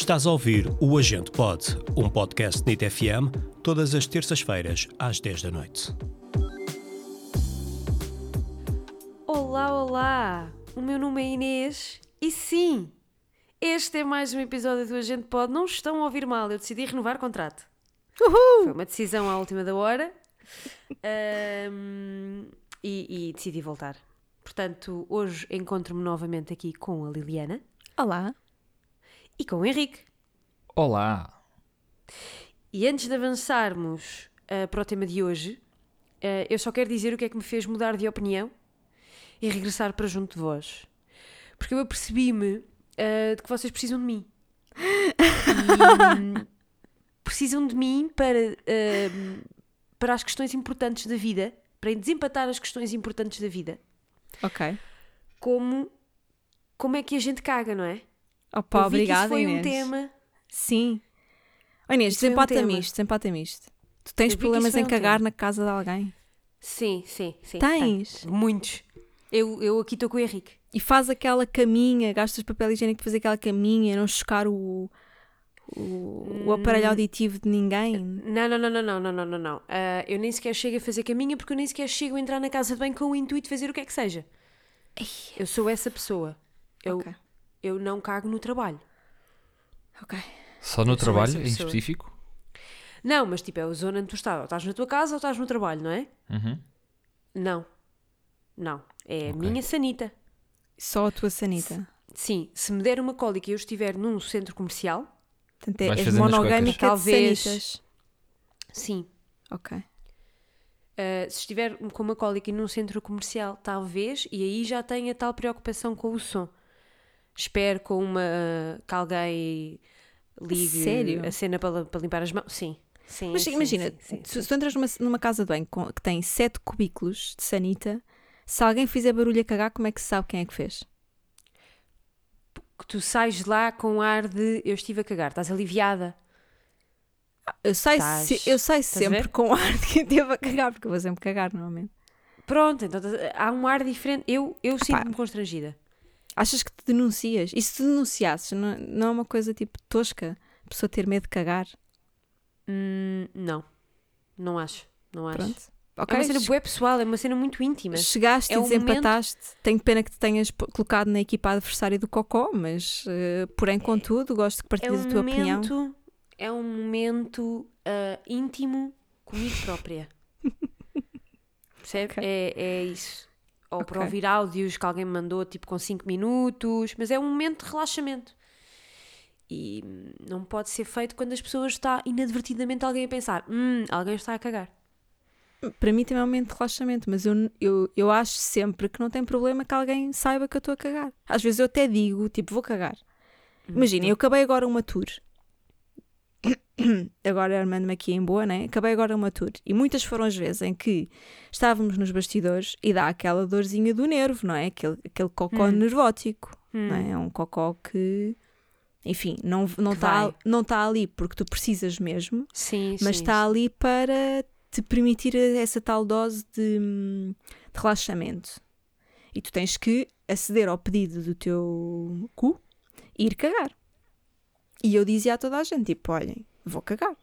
Estás a ouvir o Agente Pod, um podcast NIT FM, todas as terças-feiras, às 10 da noite. Olá, olá! O meu nome é Inês e sim, este é mais um episódio do Agente Pod. Não estão a ouvir mal, eu decidi renovar o contrato. Foi uma decisão à última da hora Ahm, e, e decidi voltar. Portanto, hoje encontro-me novamente aqui com a Liliana Olá. E com o Henrique. Olá! E antes de avançarmos ah, para o tema de hoje, ah, eu só quero dizer o que é que me fez mudar de opinião e regressar para junto de vós. Porque eu apercebi-me ah, de que vocês precisam de mim. E, precisam de mim para, para as questões importantes da vida, para desempatar as questões importantes da vida. Ok. Como, como é que a gente caga, não é? Opa, eu vi obrigada, que foi Inês. um tema. Sim. Oh, Inês, desempata-me isto, desempata isto. Tu tens eu problemas em um cagar tema. na casa de alguém? Sim, sim, sim. Tens? Muitos. Eu, eu aqui estou com o Henrique. E faz aquela caminha, gastas papel higiênico para fazer aquela caminha, não chocar o, o, o aparelho hum. auditivo de ninguém. Não, não, não, não, não, não, não, não. Uh, eu nem sequer chego a fazer caminha porque eu nem sequer chego a entrar na casa de bem com o intuito de fazer o que é que seja. Eu sou essa pessoa. Eu okay eu não cago no trabalho. Ok. Só no trabalho, em específico? Não, mas tipo, é a zona onde tu estás. Ou estás na tua casa ou estás no trabalho, não é? Uhum. Não. Não. É a minha sanita. Só a tua sanita. Sim, se me der uma cólica e eu estiver num centro comercial, Portanto, é, és monogâmica Talvez. sanitas. sim. Ok. Uh, se estiver com uma cólica num centro comercial, talvez, e aí já tenha tal preocupação com o som. Espero com uma que alguém ligue sério? a cena para, para limpar as mãos. Sim. sim Mas sim, imagina, sim, sim, se, tu entras numa, numa casa de banho com- que tem sete cubículos de sanita, se alguém fizer barulho a cagar, como é que se sabe quem é que fez? Que tu sais lá com ar de eu estive a cagar, estás aliviada. Eu saio, se- eu saio sempre com ar de quem teve a cagar, porque eu vou sempre cagar normalmente. Pronto, então há um ar diferente. Eu, eu sinto-me constrangida. Achas que te denuncias? E se te denunciasses, não, não é uma coisa tipo tosca? A pessoa ter medo de cagar? Hum, não, não acho. Não acho. Pronto. É Ok, uma cena bué pessoal, é uma cena muito íntima. chegaste é e desempataste. Tenho pena que te tenhas colocado na equipa adversária do Cocó, mas eh, porém, contudo, gosto que É partilhes um a tua opinião. momento, é um momento ah, íntimo comigo própria. Percebe? Ok. É, é isso. Ou para Ok. ouvir áudios que alguém me mandou, tipo com 5 minutos, mas é um momento de relaxamento. E hum, não pode ser feito quando as pessoas está inadvertidamente alguém a pensar, hum, alguém está a cagar. Para mim também é um momento de relaxamento, mas eu, eu, eu acho sempre que não tem problema que alguém saiba que eu estou a cagar. Às vezes eu até digo, tipo, vou cagar. Imaginem, eu acabei agora uma tour. Agora armando-me aqui em boa, né? Acabei agora uma tour. E muitas foram as vezes em que estávamos nos bastidores e dá aquela dorzinha do nervo, não é? Aquele, aquele cocó Hum. nervótico, Hum. não é? É um cocó que, enfim, não está não tá, vai. não tá ali porque tu precisas mesmo, Sim, mas está ali para te permitir essa tal dose de, hum, de relaxamento. E tu tens que aceder ao pedido do teu cu e ir cagar. E eu dizia a toda a gente, tipo, olhem, vou cagar.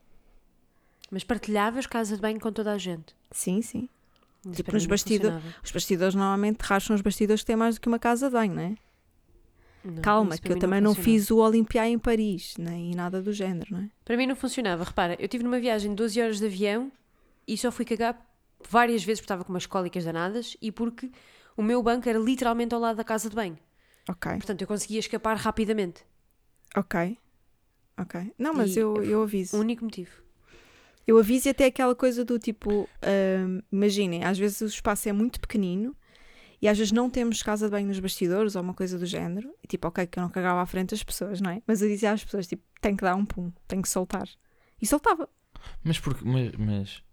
Mas partilhavas casa de banho com toda a gente. Sim, sim. Isso Tipo, nos não bastidores-. Os bastidores normalmente racham os bastidores que têm mais do que uma casa de banho, não é? Não, Calma, que eu também não, funcionava. fiz o Olimpiá em Paris, nem nada do género, não é? Para mim não funcionava. Repara, eu tive numa viagem de 12 horas de avião e só fui cagar várias vezes porque estava com umas cólicas danadas e porque o meu banco era literalmente ao lado da casa de banho. Ok, Portanto, eu conseguia escapar rapidamente. ok. Ok. Não, mas E eu, eu aviso. O único motivo. Eu aviso e até aquela coisa do tipo, hum, imaginem, às vezes o espaço é muito pequenino e às vezes não temos casa de banho nos bastidores ou uma coisa do género. E tipo, ok, que eu não cagava à frente das pessoas, não é? Mas eu dizia às pessoas, tipo, tem que dar um pum, tem que soltar. E soltava. Mas, por, mas, mas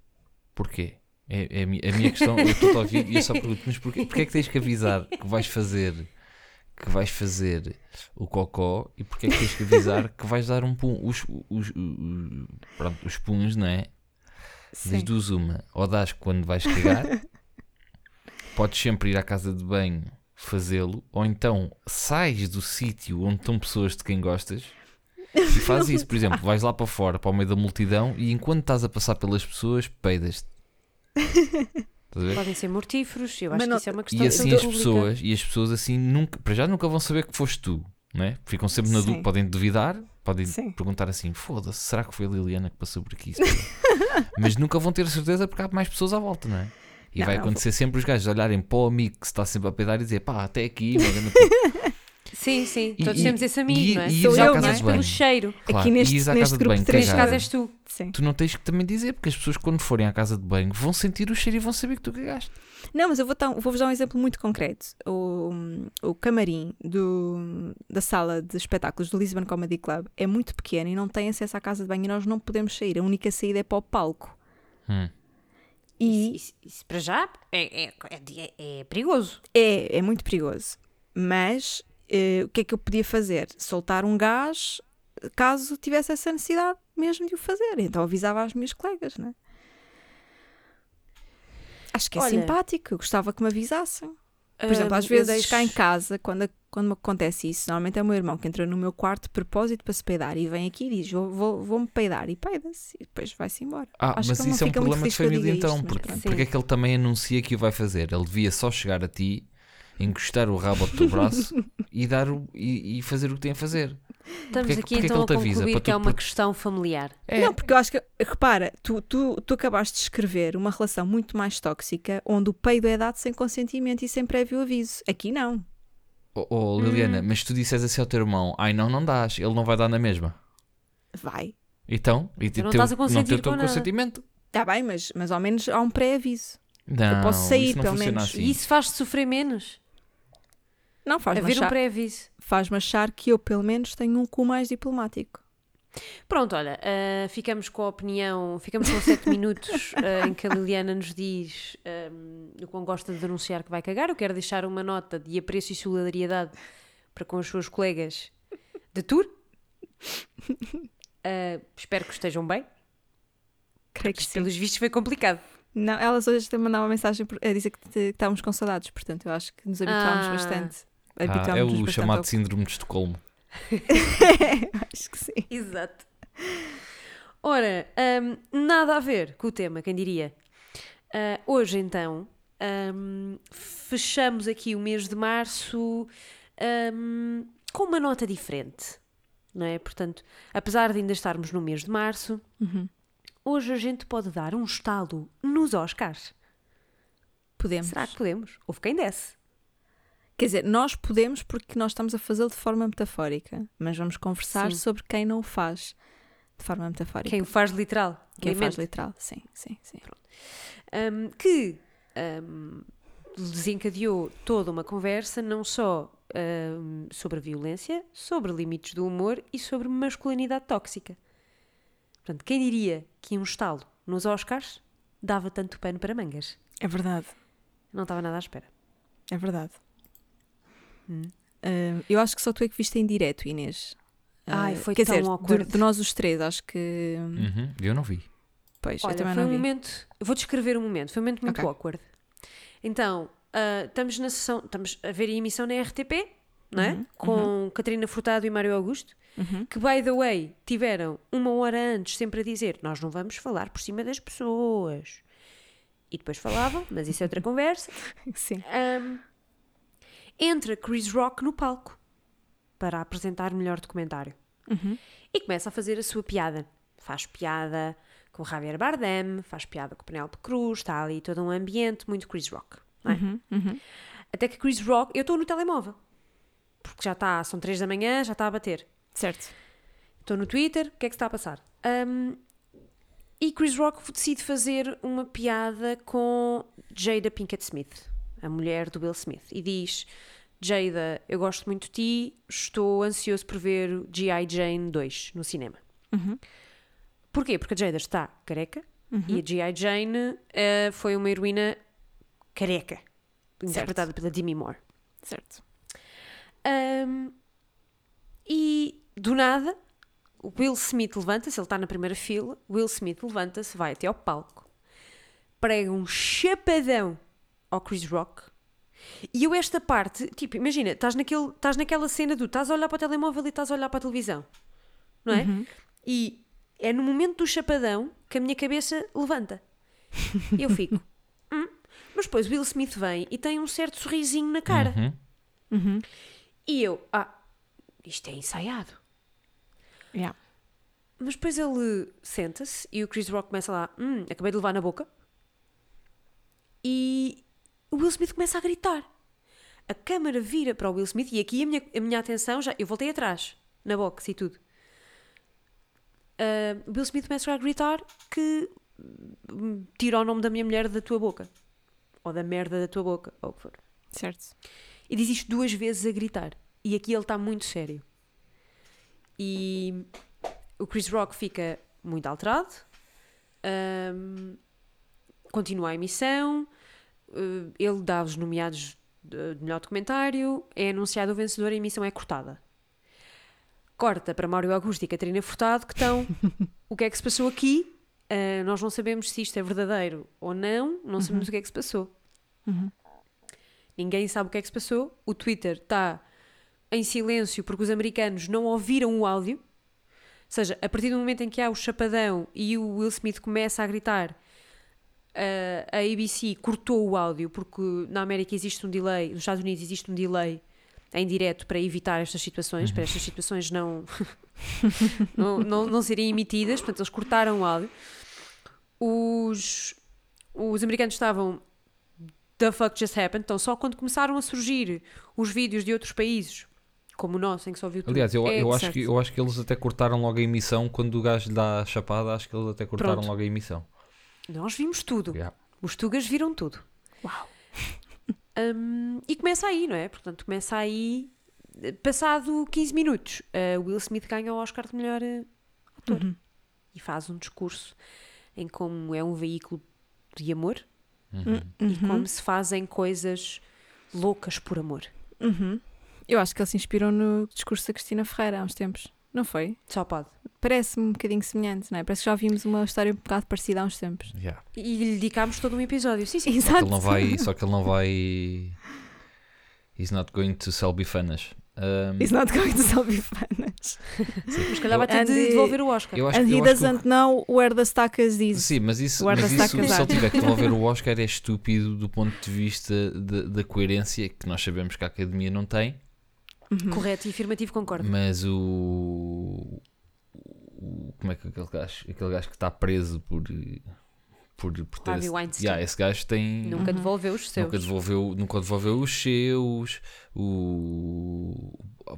porquê? É, é a, mi- a minha questão, eu estou a ouvir e eu só pergunto, mas porquê, porquê é que tens que avisar que vais fazer que vais fazer o cocó e porquê é que tens que avisar que vais dar um pum? Os, os, os, pronto, os puns, não é? Das duas uma, ou dás quando vais cagar, podes sempre ir à casa de banho fazê-lo, ou então sais do sítio onde estão pessoas de quem gostas E faz isso, por exemplo, vais lá para fora, para o meio da multidão, e enquanto estás a passar pelas pessoas, peidas-te. A? Podem ser mortíferos, eu acho Mas que não- isso é uma questão E assim de as pessoas, e as pessoas assim nunca, para já nunca vão saber que foste tu, não é? Ficam sempre na dúvida, podem duvidar, podem Sim. perguntar assim: foda-se, será que foi a Liliana que passou por aqui? Mas nunca vão ter certeza porque há mais pessoas à volta, não é? E Não, vai não. acontecer sempre os gajos olharem para o amigo que se está sempre a peidar e dizer pá, até aqui, uma grande puta." Sim, sim, E- todos e- temos esse amigo, e- não é? e Sou eu, não é? pelo cheiro. Claro, neste- e neste casa de grupo banho, de três caso és tu. Sim. Tu não tens que também dizer, porque as pessoas quando forem à casa de banho vão sentir o cheiro e vão saber que tu cagaste. Não, mas eu vou dar- vou-vos dar um exemplo muito concreto. O, o camarim do, da sala de espetáculos do Lisbon Comedy Club é muito pequeno e não tem acesso à casa de banho e nós não podemos sair. A única saída é para o palco. Hum. E Isso, isso para já é, é, é- é perigoso. é, é muito perigoso. Mas eh, o que é que eu podia fazer? Soltar um gás caso tivesse essa necessidade mesmo de o fazer. Então avisava às minhas colegas, não é? Acho que é Olha- simpático, eu gostava que me avisassem. Por exemplo, às vezes deixo- cá em casa, quando, quando me acontece isso, normalmente é o meu irmão que entra no meu quarto de propósito para se peidar e vem aqui e diz: Vou- vou- Vou-me peidar e peida-se e depois vai-se embora. Ah, Acho mas não isso é um problema de família então, isto, porque, porque é que ele também anuncia que o vai fazer? Ele devia só chegar a ti, encostar o rabo ao teu braço e, dar o, e, e fazer o que tem a fazer. Estamos Porque que- aqui porque é que então a concluir que é uma questão familiar. É, Não, porque eu acho que, repara, tu, tu, tu acabaste de escrever uma relação muito mais tóxica onde o peido é dado sem consentimento e sem prévio aviso. Aqui não. Oh, oh, Liliana, Hum. mas tu disseres assim ao teu irmão, ai não, não dás, ele não vai dar na mesma. Vai. Então, e Tu não teu- estás a consentir não ter o com teu. Está consentimento. Tá bem, mas, mas ao menos há um pré-aviso. Não, posso sair, isso não pelo funciona menos. assim. E isso faz-te sofrer menos. Não, faz-me Haver um achar, pré-aviso. faz achar que eu, pelo menos, tenho um cu mais diplomático. Pronto, olha, ah, ficamos com a opinião, ficamos com 7 minutos ah, em que a Liliana nos diz ah, o quão gosta de denunciar que vai cagar. Eu quero deixar uma nota de apreço e solidariedade para com os seus colegas de tour. Ah, espero que estejam bem. Creio que sim. pelos vistos, foi complicado. Não, elas hoje até mandavam uma mensagem a dizer que, te- que estávamos com saudades, portanto, eu acho que nos habituámos Ah. bastante. Ah, é o chamado ao- síndrome de Estocolmo. acho que sim. Exato. Ora, hum, nada a ver com o tema, quem diria? Ah, hoje, então, hum, fechamos aqui o mês de março hum, com uma nota diferente, não é? Portanto, apesar de ainda estarmos no mês de março, Uhum. hoje a gente pode dar um estalo nos Oscars. Podemos. Será que podemos? Houve quem desse. Quer dizer, nós podemos porque nós estamos a fazê-lo de forma metafórica, mas vamos conversar Sim. sobre quem não o faz de forma metafórica. Quem o faz literal. Quem o faz literal, sim, sim, sim. um, que um, desencadeou toda uma conversa, não só um, sobre a violência, sobre limites do humor e sobre masculinidade tóxica. Portanto, quem diria que um estalo nos Oscars dava tanto pano para mangas? É verdade, Não estava nada à espera. é verdade. Hum. Ah, eu acho que só tu é que viste em direto, Inês. Ah, Ai, foi quer tão dizer, de- awkward. De, nós os três, acho que. Uhum, eu não vi. Pois, eu Olha, também foi não um vi. momento. eu Vou descrever um momento. Foi um momento muito Ok. awkward. Então, ah, estamos na sessão. Estamos a ver a emissão na RTP, não é? Uhum, Com Catarina Furtado e Mário Augusto. Uhum. que, by the way, tiveram uma hora antes sempre a dizer nós não vamos falar por cima das pessoas. E depois falavam, mas isso é outra conversa. Sim. Ahm, entra Chris Rock no palco para apresentar o melhor documentário. Uhum. E começa a fazer a sua piada. Faz piada com Javier Bardem, faz piada com Penélope Cruz, está ali todo um ambiente muito Chris Rock. não é? Uhum. Uhum. Até que Chris Rock... Eu estou no telemóvel. Porque já está, são três da manhã, já está a bater. Certo. Estou no Twitter, o que é que se está a passar? Um, e Chris Rock decide fazer uma piada com Jada Pinkett Smith, a mulher do Will Smith, e diz: Jada, eu gosto muito de ti, estou ansioso por ver o G.I. Jane 2 no cinema. Uhum. Porquê? Porque a Jada está careca Uhum. e a G.I. Jane eh, foi uma heroína careca, interpretada pela Demi Moore. Certo. Um, e do nada, o Will Smith levanta-se, ele está na primeira fila. Will Smith levanta-se, vai até ao palco, prega um chapadão ao Chris Rock. E eu, esta parte, tipo, imagina, estás, naquele, estás naquela cena do estás a olhar para o telemóvel e estás a olhar para a televisão. não é? Uhum. E é no momento do chapadão que a minha cabeça levanta. Eu fico. "Hum?" Mas depois o Will Smith vem e tem um certo sorrisinho na cara. Uhum. Uhum. E eu, ah, isto é ensaiado. Yeah. Mas depois ele senta-se e o Chris Rock começa lá, hum, acabei de levar na boca. E o Will Smith começa a gritar. A câmara vira para o Will Smith e aqui a minha, a minha atenção já. Eu voltei atrás, na box e tudo. Ah, o Will Smith começa a gritar que hum, tira o nome da minha mulher da tua boca. Ou da merda da tua boca, ou o que for. Certo. E diz isto duas vezes a gritar. E aqui ele está muito sério. E o Chris Rock fica muito alterado. Ahm, continua a emissão. Eh, ele dá os nomeados de, melhor documentário. É anunciado o vencedor e a emissão é cortada. Corta para Mário Augusto e Catarina Furtado que estão. o que é que se passou aqui? Ah, nós não sabemos se isto é verdadeiro ou não. Não sabemos o que é que se passou. Ninguém sabe o que é que se passou. O Twitter está em silêncio porque os americanos não ouviram o áudio. Ou seja, a partir do momento em que há o chapadão e o Will Smith começa a gritar, eh, a ABC cortou o áudio porque na América existe um delay, nos Estados Unidos existe um delay em direto para evitar estas situações, para estas situações não, não, não, não serem emitidas. Portanto, eles cortaram o áudio. Os, os americanos estavam the fuck just happened. Então, só quando começaram a surgir os vídeos de outros países, como o nosso, em que só viu tudo. Aliás, eu, é eu, acho certo. que, eu acho que eles até cortaram logo a emissão quando o gajo lhe dá a chapada. Acho que eles até cortaram Pronto. logo a emissão. Nós vimos tudo. Yeah. Os tugas viram tudo. Uau. Hum, e começa aí, não é? Portanto, começa aí. Passado 15 minutos, eh, Will Smith ganha o Oscar de melhor eh, ator Uhum. e faz um discurso em como é um veículo de amor Uhum. e como se fazem coisas loucas por amor. Uhum. Eu acho que ele se inspirou no discurso da Cristina Ferreira há uns tempos. Não foi? Só pode. Parece-me um bocadinho semelhante, não é? Parece que já vimos uma história um bocado parecida há uns tempos. Yeah. E lhe dedicámos todo um episódio. Sim, sim. Só que ele não vai. Só que ele não vai. He's not going to sell bifanas. Um, It's not going to sell bifanas. Mas calhar vai ter And de he- devolver o Oscar. eu acho, And eu he acho que o- doesn't know where the stackers is. Sim, mas isso, mas isso se ele tiver que devolver o Oscar é estúpido do ponto de vista da coerência que nós sabemos que a Academia não tem, Uhum. Correto e afirmativo, concordo. mas o, o- como é que aquele gajo, aquele gajo que está preso por por, por ter Harvey esse- Weinstein. Yeah, esse gajo tem Nunca devolveu os seus. nunca devolveu nunca devolveu os seus o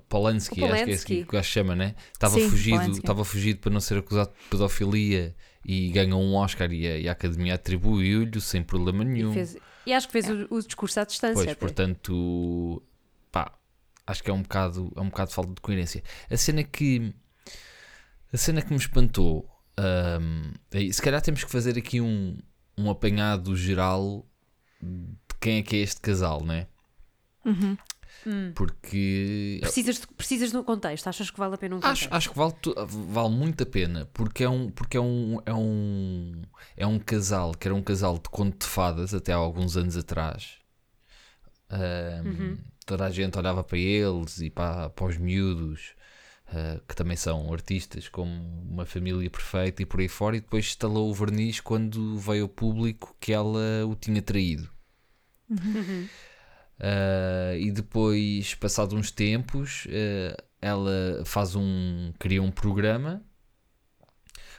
Polanski, O acho que é esse que Polanski. o gajo chama, né? Estava Sim, fugido, Polanski. estava fugido para não ser acusado de pedofilia e ganhou um Oscar e a, e a Academia atribuiu-lhe sem problema nenhum. E, fez- e acho que fez o, o discurso à distância. Pois, até. portanto, acho que é um bocado, é um bocado de falta de coerência. A cena que a cena que me espantou, hum, é- se calhar temos que fazer aqui um, um apanhado geral de quem é que é este casal, né? Uhum. Hum. Porque Precisas, de, precisas de um contexto. Achas que vale a pena um contexto? Acho, acho que vale, vale muito a pena porque é um porque é um é um é um casal que era um casal de conto de fadas até há alguns anos atrás. Ahm, Uhum. Toda a gente olhava para eles e para, para os miúdos ah, que também são artistas como uma família perfeita e por aí fora e depois instalou o verniz quando veio ao público que ela o tinha traído. Uhum. Uh, e depois, passados uns tempos, uh, ela faz um. cria um programa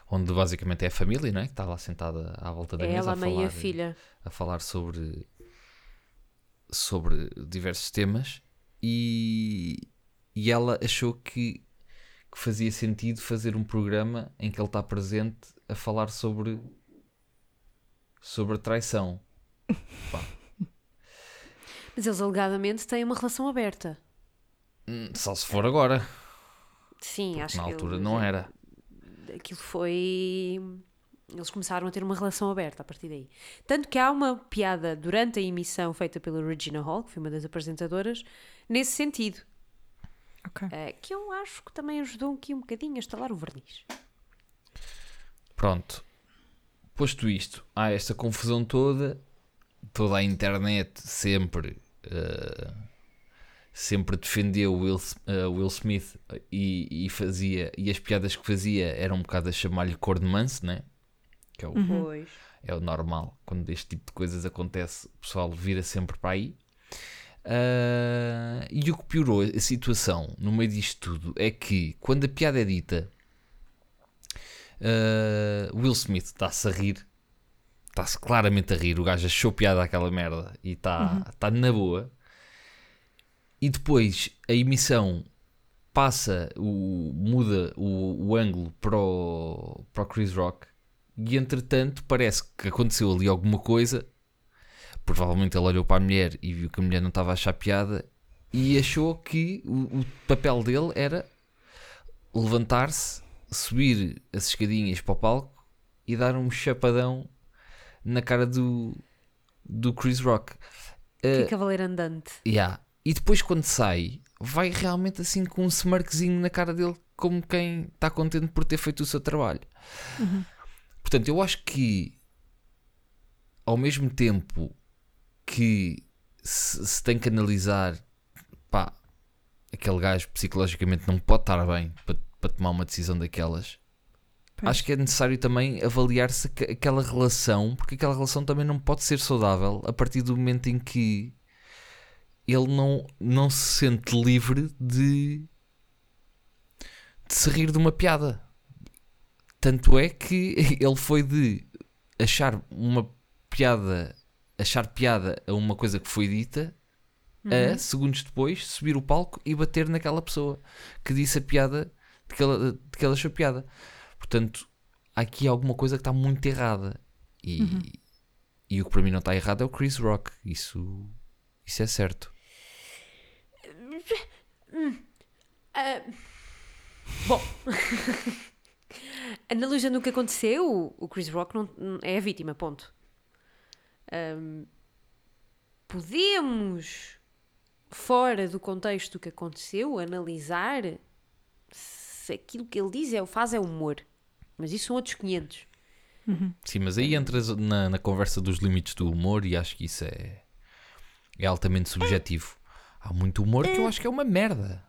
onde basicamente é a família, não é? Que está lá sentada à volta da É mesa ela, a falar, a filha. a falar sobre sobre diversos temas e, e ela achou que, que fazia sentido fazer um programa em que ele está presente a falar sobre sobre traição. Mas eles alegadamente têm uma relação aberta. Hum, Só se for agora. Sim, Porque acho na que altura eles- não era. Aquilo foi. Eles começaram a ter uma relação aberta a partir daí. Tanto que há uma piada durante a emissão feita pela Regina Hall, que foi uma das apresentadoras, nesse sentido. Ok. eh, que eu acho que também ajudou aqui um bocadinho a estalar o verniz. Pronto. Posto isto, há esta confusão toda, toda a internet sempre, eh, sempre defendeu Will, uh, Will Smith e, e, fazia e as piadas que fazia eram um bocado a chamar-lhe cor de manso, né? Que é o, Pois. é o normal. Quando este tipo de coisas acontece, o pessoal vira sempre para aí. Uh, e o que piorou a situação no meio disto tudo é que quando a piada é dita, uh, Will Smith está-se a rir, está-se claramente a rir. O gajo achou piada aquela merda e está Uhum. tá na boa. E depois a emissão passa, o, muda o, o ângulo para o, para o Chris Rock e entretanto parece que aconteceu ali alguma coisa. Provavelmente ele olhou para a mulher e viu que a mulher não estava a achar piada e achou que o, o papel dele era levantar-se, subir as escadinhas para o palco e dar um chapadão na cara do, do Chris Rock. Que Eh, cavaleiro andante. Yeah. E depois quando sai, vai realmente assim com um smirkzinho na cara dele, como quem está contente por ter feito o seu trabalho. Portanto, eu acho que ao mesmo tempo que se, se tem que analisar, pá, aquele gajo psicologicamente não pode estar bem para, para tomar uma decisão daquelas. Pois. Acho que é necessário também avaliar-se aqu- aquela relação, porque aquela relação também não pode ser saudável a partir do momento em que ele não, não se sente livre de, de se rir de uma piada. Tanto é que ele foi de achar uma piada, achar piada a uma coisa que foi dita, a segundos depois subir o palco e bater naquela pessoa que disse a piada de que ela, de que ela achou piada. Portanto, há aqui alguma coisa que está muito errada. E, e o que para mim não está errado é o Chris Rock. Isso, isso é certo. Ah, bom, analisando o que aconteceu, o Chris Rock não, é a vítima, ponto. Ahm, podemos, fora do contexto do que aconteceu, analisar se aquilo que ele diz é, faz é humor. Mas isso são outros 500. Sim, mas aí entras na, na conversa dos limites do humor e acho que isso é, é altamente subjetivo. Há muito humor que eu acho que é uma merda.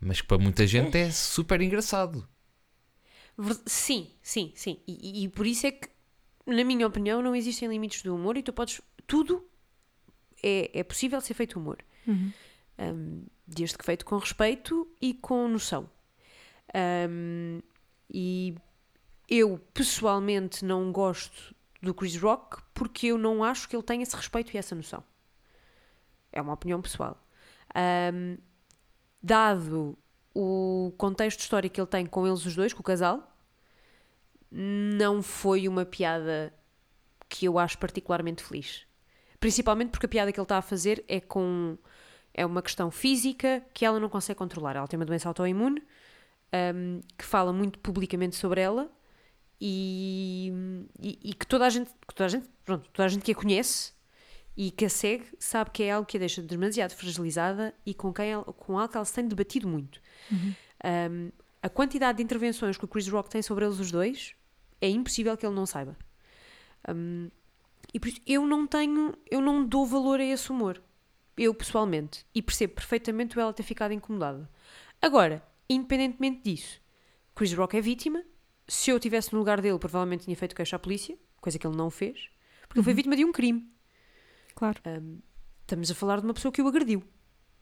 Mas que para muita gente é super engraçado. Sim, sim, sim. E, e- por isso é que, na minha opinião, não existem limites do humor e tu podes. Tudo é, é possível ser feito humor. Um, desde que feito com respeito e com noção. Um, e eu, pessoalmente, não gosto do Chris Rock porque eu não acho que ele tenha esse respeito e essa noção. É uma opinião pessoal. Um, dado o contexto histórico que ele tem com eles os dois, com o casal, não foi uma piada que eu acho particularmente feliz. Principalmente porque a piada que ele está a fazer é com é uma questão física que ela não consegue controlar. Ela tem uma doença autoimune hum, que fala muito publicamente sobre ela e, e, e que toda a gente, toda a gente, pronto, toda a gente que a conhece e que a segue sabe que é algo que a deixa demasiado fragilizada e com, quem ela, com algo que ela se tem debatido muito. Um, a quantidade de intervenções que o Chris Rock tem sobre eles os dois é impossível que ele não saiba. Um, e por isso eu não tenho, eu não dou valor a esse humor. Eu pessoalmente. E percebo perfeitamente o ela ter ficado incomodada. Agora, independentemente disso, Chris Rock é vítima. Se eu estivesse no lugar dele, provavelmente tinha feito queixa à polícia, coisa que ele não fez, porque ele foi vítima de um crime. Claro. Um, estamos a falar de uma pessoa que o agrediu.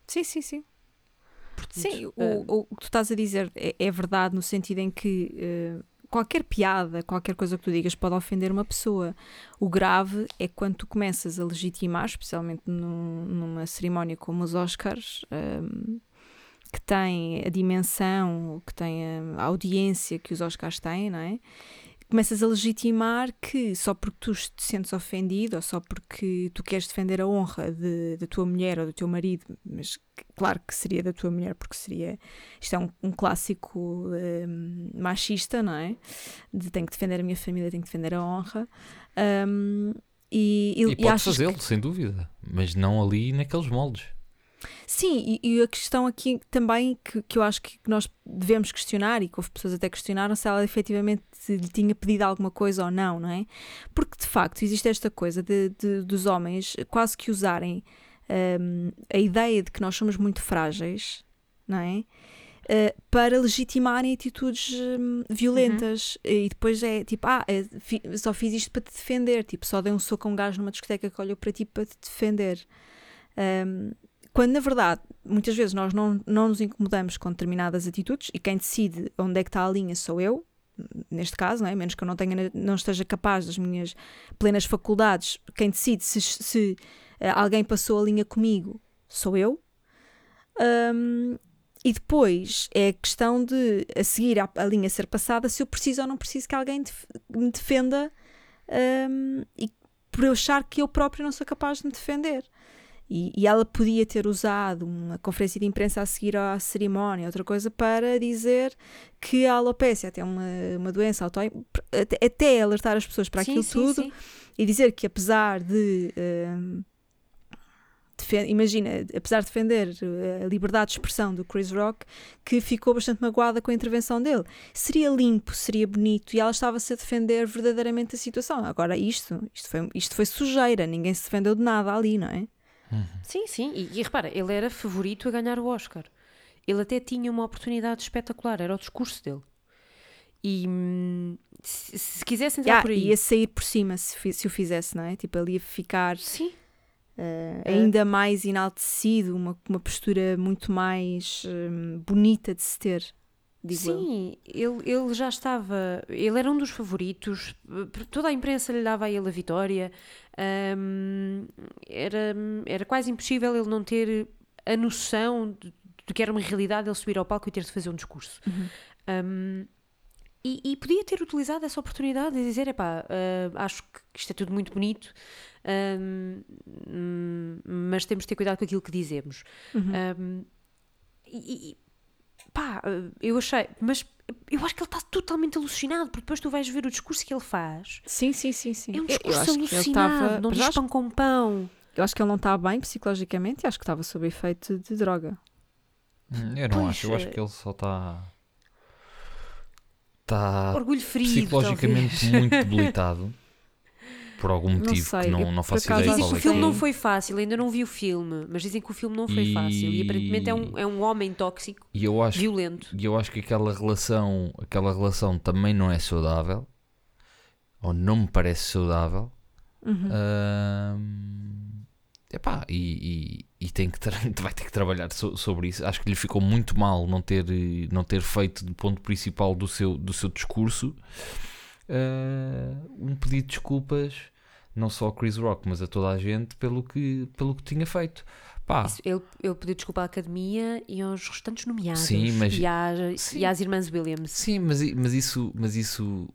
Sim, sim, sim. Sim, o, ah, o que tu estás a dizer é, é verdade no sentido em que eh, qualquer piada, qualquer coisa que tu digas pode ofender uma pessoa. O grave é quando tu começas a legitimar, especialmente num- numa cerimónia como os Oscars, ehm, que tem a dimensão, que tem a audiência que os Oscars têm, não é? Começas a legitimar que só porque tu te sentes ofendido ou só porque tu queres defender a honra de- da tua mulher ou do teu marido, mas claro que seria da tua mulher, porque seria. Isto é um, um clássico hum, machista, não é? De tenho que defender a minha família, tenho que defender a honra. Hum, e, E, e pode achas que- fazê-lo, sem dúvida. Mas não ali naqueles moldes. Sim, e, e a questão aqui também que, que eu acho que nós devemos questionar e que houve pessoas até que questionaram se ela efetivamente lhe tinha pedido alguma coisa ou não, não é? Porque de facto existe esta coisa de, de- dos homens quase que usarem hum, a ideia de que nós somos muito frágeis, não é? Uh, para legitimarem atitudes hum, violentas e depois é tipo, ah, é, fi- só fiz isto para te defender, tipo, só dei um soco a um gajo numa discoteca que olhou para ti para te defender. Um, quando na verdade, muitas vezes nós não, não nos incomodamos com determinadas atitudes e quem decide onde é que está a linha sou eu, neste caso, não é? menos que eu não, tenha, não esteja capaz das minhas plenas faculdades, quem decide se, se eh, alguém passou a linha comigo sou eu. Um, e depois é a questão de, a seguir a, a linha ser passada, se eu preciso ou não preciso que alguém def- me defenda um, e por eu achar que eu próprio não sou capaz de me defender. E, e ela podia ter usado uma conferência de imprensa a seguir à cerimónia, outra coisa, para dizer que a alopécia até uma, uma doença autoimune, até, até alertar as pessoas para Sim, aquilo sim, tudo sim. e dizer que apesar de defen- imagina, apesar de defender uh, a liberdade de expressão do Chris Rock, que ficou bastante magoada com a intervenção dele. Seria limpo, seria bonito e ela estava-se a defender verdadeiramente a situação. Agora, isto, isto foi, isto foi sujeira, ninguém se defendeu de nada ali, não é? Sim, sim. E, e repara, ele era favorito a ganhar o Oscar. Ele até tinha uma oportunidade espetacular, era o discurso dele. E se, se quisesse entrar por aí. ia sair por cima se, se o fizesse, não é? Tipo, ele ia ficar uh, ainda mais enaltecido, uma, uma postura muito mais hum, bonita de se ter, digo eu. sim, ele, ele já estava. Ele era um dos favoritos, eh, toda a imprensa lhe dava a ele a vitória. hum, era, era quase impossível ele não ter a noção de, de que era uma realidade ele subir ao palco e ter de fazer um discurso. Um, e, e podia ter utilizado essa oportunidade de dizer: epá, uh, acho que isto é tudo muito bonito, um, mas temos de ter cuidado com aquilo que dizemos. Um, e, e, pá, uh, eu achei, mas eu acho que ele está totalmente alucinado, porque depois tu vais ver o discurso que ele faz. Sim, sim, sim, sim. É um Eu- discurso eu acho que ele alucinado, estava- não diz acho pão com pão. Eu acho que ele não está bem psicologicamente e acho que estava sob efeito de droga. Hum, Eu não Pois, acho, eu acho eh, que ele só está. Está Orgulho ferido. psicologicamente talvez. muito debilitado. Por algum Não motivo sei, que não, não faço acaso, ideia Dizem que é o filme que não é. foi fácil, ainda não vi o filme, mas dizem que o filme não foi E- fácil e aparentemente é um, é um homem tóxico, E eu acho, violento. e eu acho que aquela relação, aquela relação também não é saudável. Ou não me parece saudável. Uhum. Ahm, epá, e, e, e tem que vai ter que trabalhar so- sobre isso. Acho que lhe ficou muito mal não ter, não ter feito do ponto principal do seu, do seu discurso ah, um pedido de desculpas, não só ao Chris Rock, mas a toda a gente, pelo que, pelo que tinha feito. Pá, Isso, ele, ele pediu desculpa à academia e aos restantes nomeados Sim, mas- e, às, Sim. e às irmãs Williams. sim, mas, mas isso, mas isso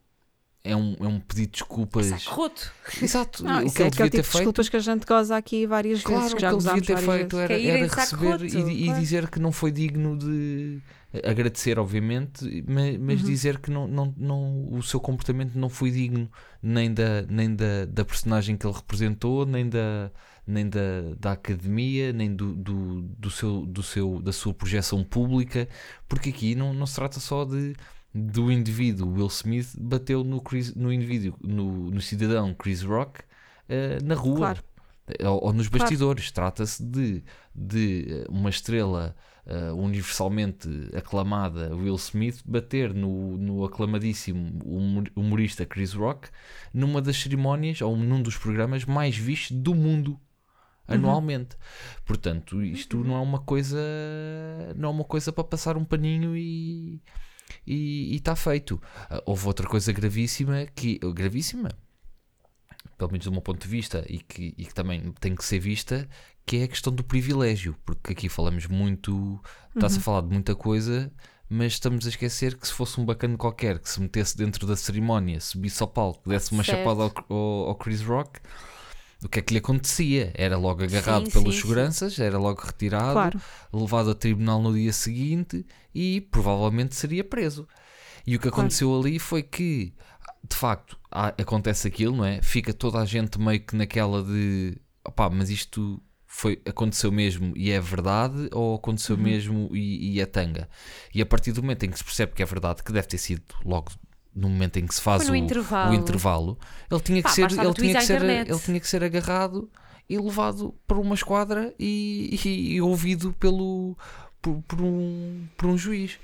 é, um, é um pedido de desculpas. Saco roto. Exato, Não, o que é ele devia ter tipo de feito. desculpas que a gente goza aqui várias Claro, vezes, o que ele devia ter feito vezes. era, era receber roto, e, e claro. dizer que não foi digno de agradecer, obviamente, mas, mas Uhum. dizer que não, não, não, o seu comportamento não foi digno nem da, nem da, da personagem que ele representou, nem da, nem da, da academia, nem do, do, do seu, do seu, da sua projeção pública, porque aqui não, não se trata só de do indivíduo Will Smith bateu no, Chris, no indivíduo, no, no cidadão Chris Rock eh, na rua Claro. ou, ou nos Claro. bastidores. Trata-se de, de eh, uma estrela eh, universalmente aclamada, Will Smith, bater no, no aclamadíssimo humor- humorista Chris Rock numa das cerimónias ou num dos programas mais vistos do mundo anualmente. Portanto, isto não é uma coisa não é uma coisa para passar um paninho e e está feito. Ah, houve outra coisa gravíssima que gravíssima pelo menos do meu ponto de vista, e que, e que também tem que ser vista, que é a questão do privilégio, porque aqui falamos muito, está-se a falar de muita coisa, mas estamos a esquecer que se fosse um bacana qualquer que se metesse dentro da cerimónia, subisse ao palco, desse uma Certo. chapada ao, ao- ao Chris Rock, o que é que lhe acontecia? Era logo agarrado Sim, pelos sim, seguranças, era logo retirado, Claro. levado a tribunal no dia seguinte e provavelmente seria preso. E o que Claro. aconteceu ali foi que, de facto, há- acontece aquilo, não é? Fica toda a gente meio que naquela de opá, mas isto foi, aconteceu mesmo e é verdade ou aconteceu mesmo e, e é tanga? E a partir do momento em que se percebe que é verdade, que deve ter sido logo no momento em que se faz o, intervalo. o intervalo, ele tinha que Pá, ser, bastava ele tinha que ser, ele tinha que ser agarrado e levado para uma esquadra e, e- e ouvido pelo, por, por um, por um juiz.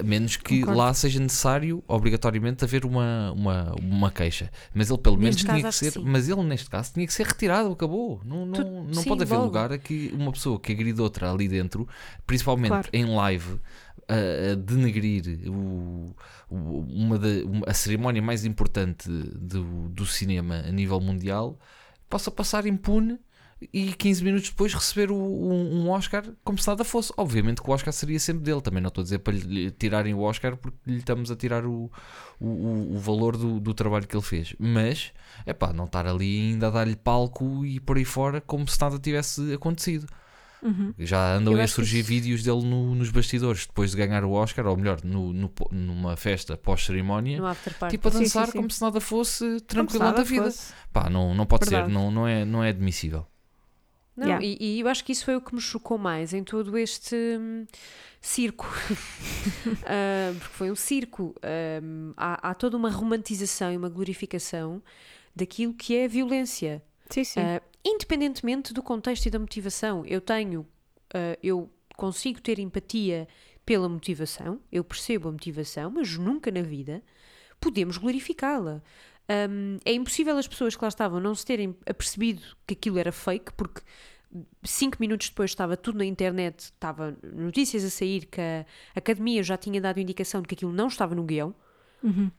A menos que Concordo. lá seja necessário, obrigatoriamente, haver uma, uma, uma queixa. Mas ele, pelo menos, Neste tinha caso, que que ser. sim. mas ele, neste caso, tinha que ser retirado. Acabou. Não, não, Tu- não sim, pode haver logo. lugar a que uma pessoa que agride outra ali dentro, principalmente Claro. em live, a, a denegrir o, o- uma da, uma- a cerimónia mais importante do, do cinema a nível mundial, possa passar impune e 15 minutos depois receber o- um, um Oscar como se nada fosse. Obviamente que o Oscar seria sempre dele, também não estou a dizer para lhe tirarem o Oscar porque lhe estamos a tirar o, o, o- valor do, do trabalho que ele fez. Mas, é pá, não estar ali ainda a dar-lhe palco e por aí fora como se nada tivesse acontecido. Uhum. Já andam a que surgir vídeos dele no- nos bastidores depois de ganhar o Oscar, ou melhor, no, no- numa festa pós-cerimónia, tipo a Sim, sim, dançar sim. como se nada fosse nada da vida. fosse. Pá, não, não pode Verdade. ser, não, não, é, não é admissível. Não, Yeah. e, e eu acho que isso foi o que me chocou mais em todo este hum, circo. Ah, porque foi um circo. Hum, há, há toda uma romantização e uma glorificação daquilo que é violência. Sim, sim. Ah, independentemente do contexto e da motivação. Eu tenho, ah, eu consigo ter empatia pela motivação, eu percebo a motivação, mas nunca na vida podemos glorificá-la. Hum, é impossível as pessoas que lá estavam não se terem apercebido que aquilo era fake, porque cinco minutos depois estava tudo na internet, estava notícias a sair que a academia já tinha dado indicação de que aquilo não estava no guião. Uhum.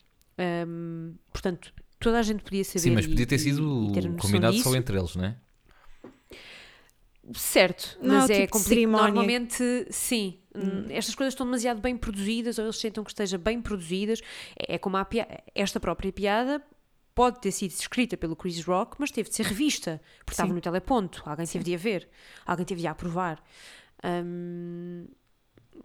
Hum, portanto, toda a gente podia saber. Sim, mas podia ter e- sido e combinado disso. só entre eles, não é? Certo, Não, mas é tipo complicado. cerimónia. Normalmente, sim. Hum, Estas coisas estão demasiado bem produzidas, ou eles sentam que esteja bem produzidas. É, é como a pia- esta própria piada pode ter sido escrita pelo Chris Rock, mas teve de ser revista, porque estava Sim. no teleponto. Alguém teve de a ver, alguém teve de a aprovar. Hum,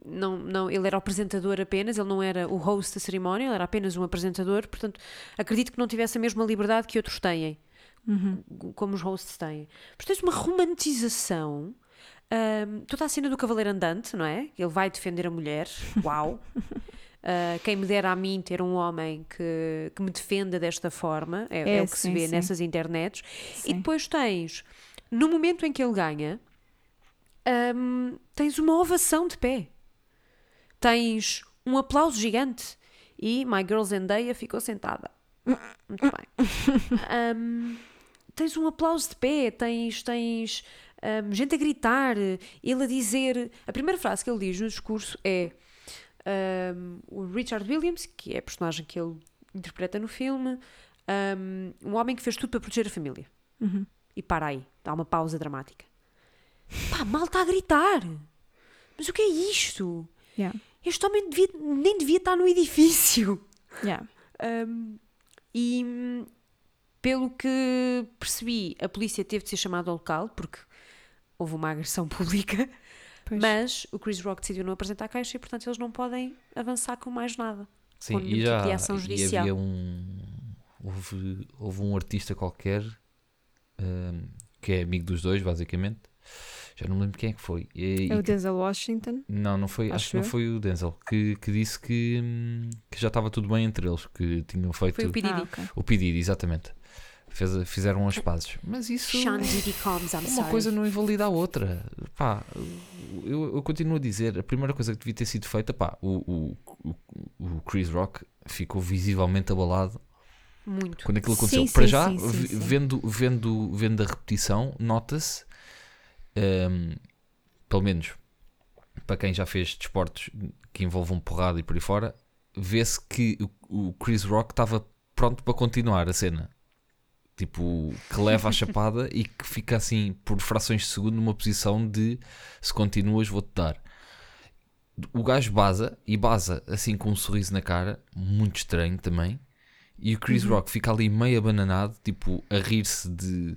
não, não, ele era o apresentador apenas, ele não era o host da cerimónia, ele era apenas um apresentador, portanto, acredito que não tivesse a mesma liberdade que outros têm Uhum. como os hosts têm. Tens uma romantização. hum, toda a cena do cavaleiro andante, não é? Ele vai defender a mulher. Uau! Ah, quem me dera a mim ter um homem que, que me defenda desta forma, é, é É, o que se sim, vê sim. nessas internets. E Sim. depois tens, no momento em que ele ganha, hum, tens uma ovação de pé. Tens um aplauso gigante. E My Girl Zendaya ficou sentada. Muito bem. Hum, tens um aplauso de pé, tens, tens hum, gente a gritar, ele a dizer. A primeira frase que ele diz no discurso é hum, o Richard Williams, que é a personagem que ele interpreta no filme, hum, um homem que fez tudo para proteger a família. Uhum. E para aí, dá uma pausa dramática. Pá, mal está a gritar. Mas o que é isto? Yeah. Este homem devia- nem devia estar no edifício. Yeah. Um, e pelo que percebi, a polícia teve de ser chamada ao local porque houve uma agressão pública, Pois. mas o Chris Rock decidiu não apresentar a queixa e, portanto, eles não podem avançar com mais nada. Sim, Com e tipo já de ação e judicial. havia um houve, houve um artista qualquer hum, que é amigo dos dois, basicamente. Já não me lembro quem é que foi. E- É o Denzel Washington. não, não foi, acho, acho que não foi o Denzel que, que disse que, hum, que já estava tudo bem entre eles, que tinham feito Foi o P. Diddy. Ah, ok. o pedido, exatamente. Fez- fizeram as pazes. Mas isso Combs, uma sorry. coisa não invalida a outra. Pá, eu, eu continuo a dizer, a primeira coisa que devia ter sido feita, pá, o, o, o, Chris Rock ficou visivelmente abalado Muito. quando aquilo aconteceu. sim, Para já, sim, vi- sim. Vendo, vendo, vendo a repetição, nota-se, hum, pelo menos para quem já fez desportos que envolvam porrada e por aí fora, vê-se que o Chris Rock estava pronto para continuar a cena. Tipo, que leva a chapada e que fica assim por frações de segundo numa posição de se continuas vou-te dar. O gajo baza e baza assim com um sorriso na cara, muito estranho também. E o Chris Rock fica ali meio abananado, tipo a rir-se de,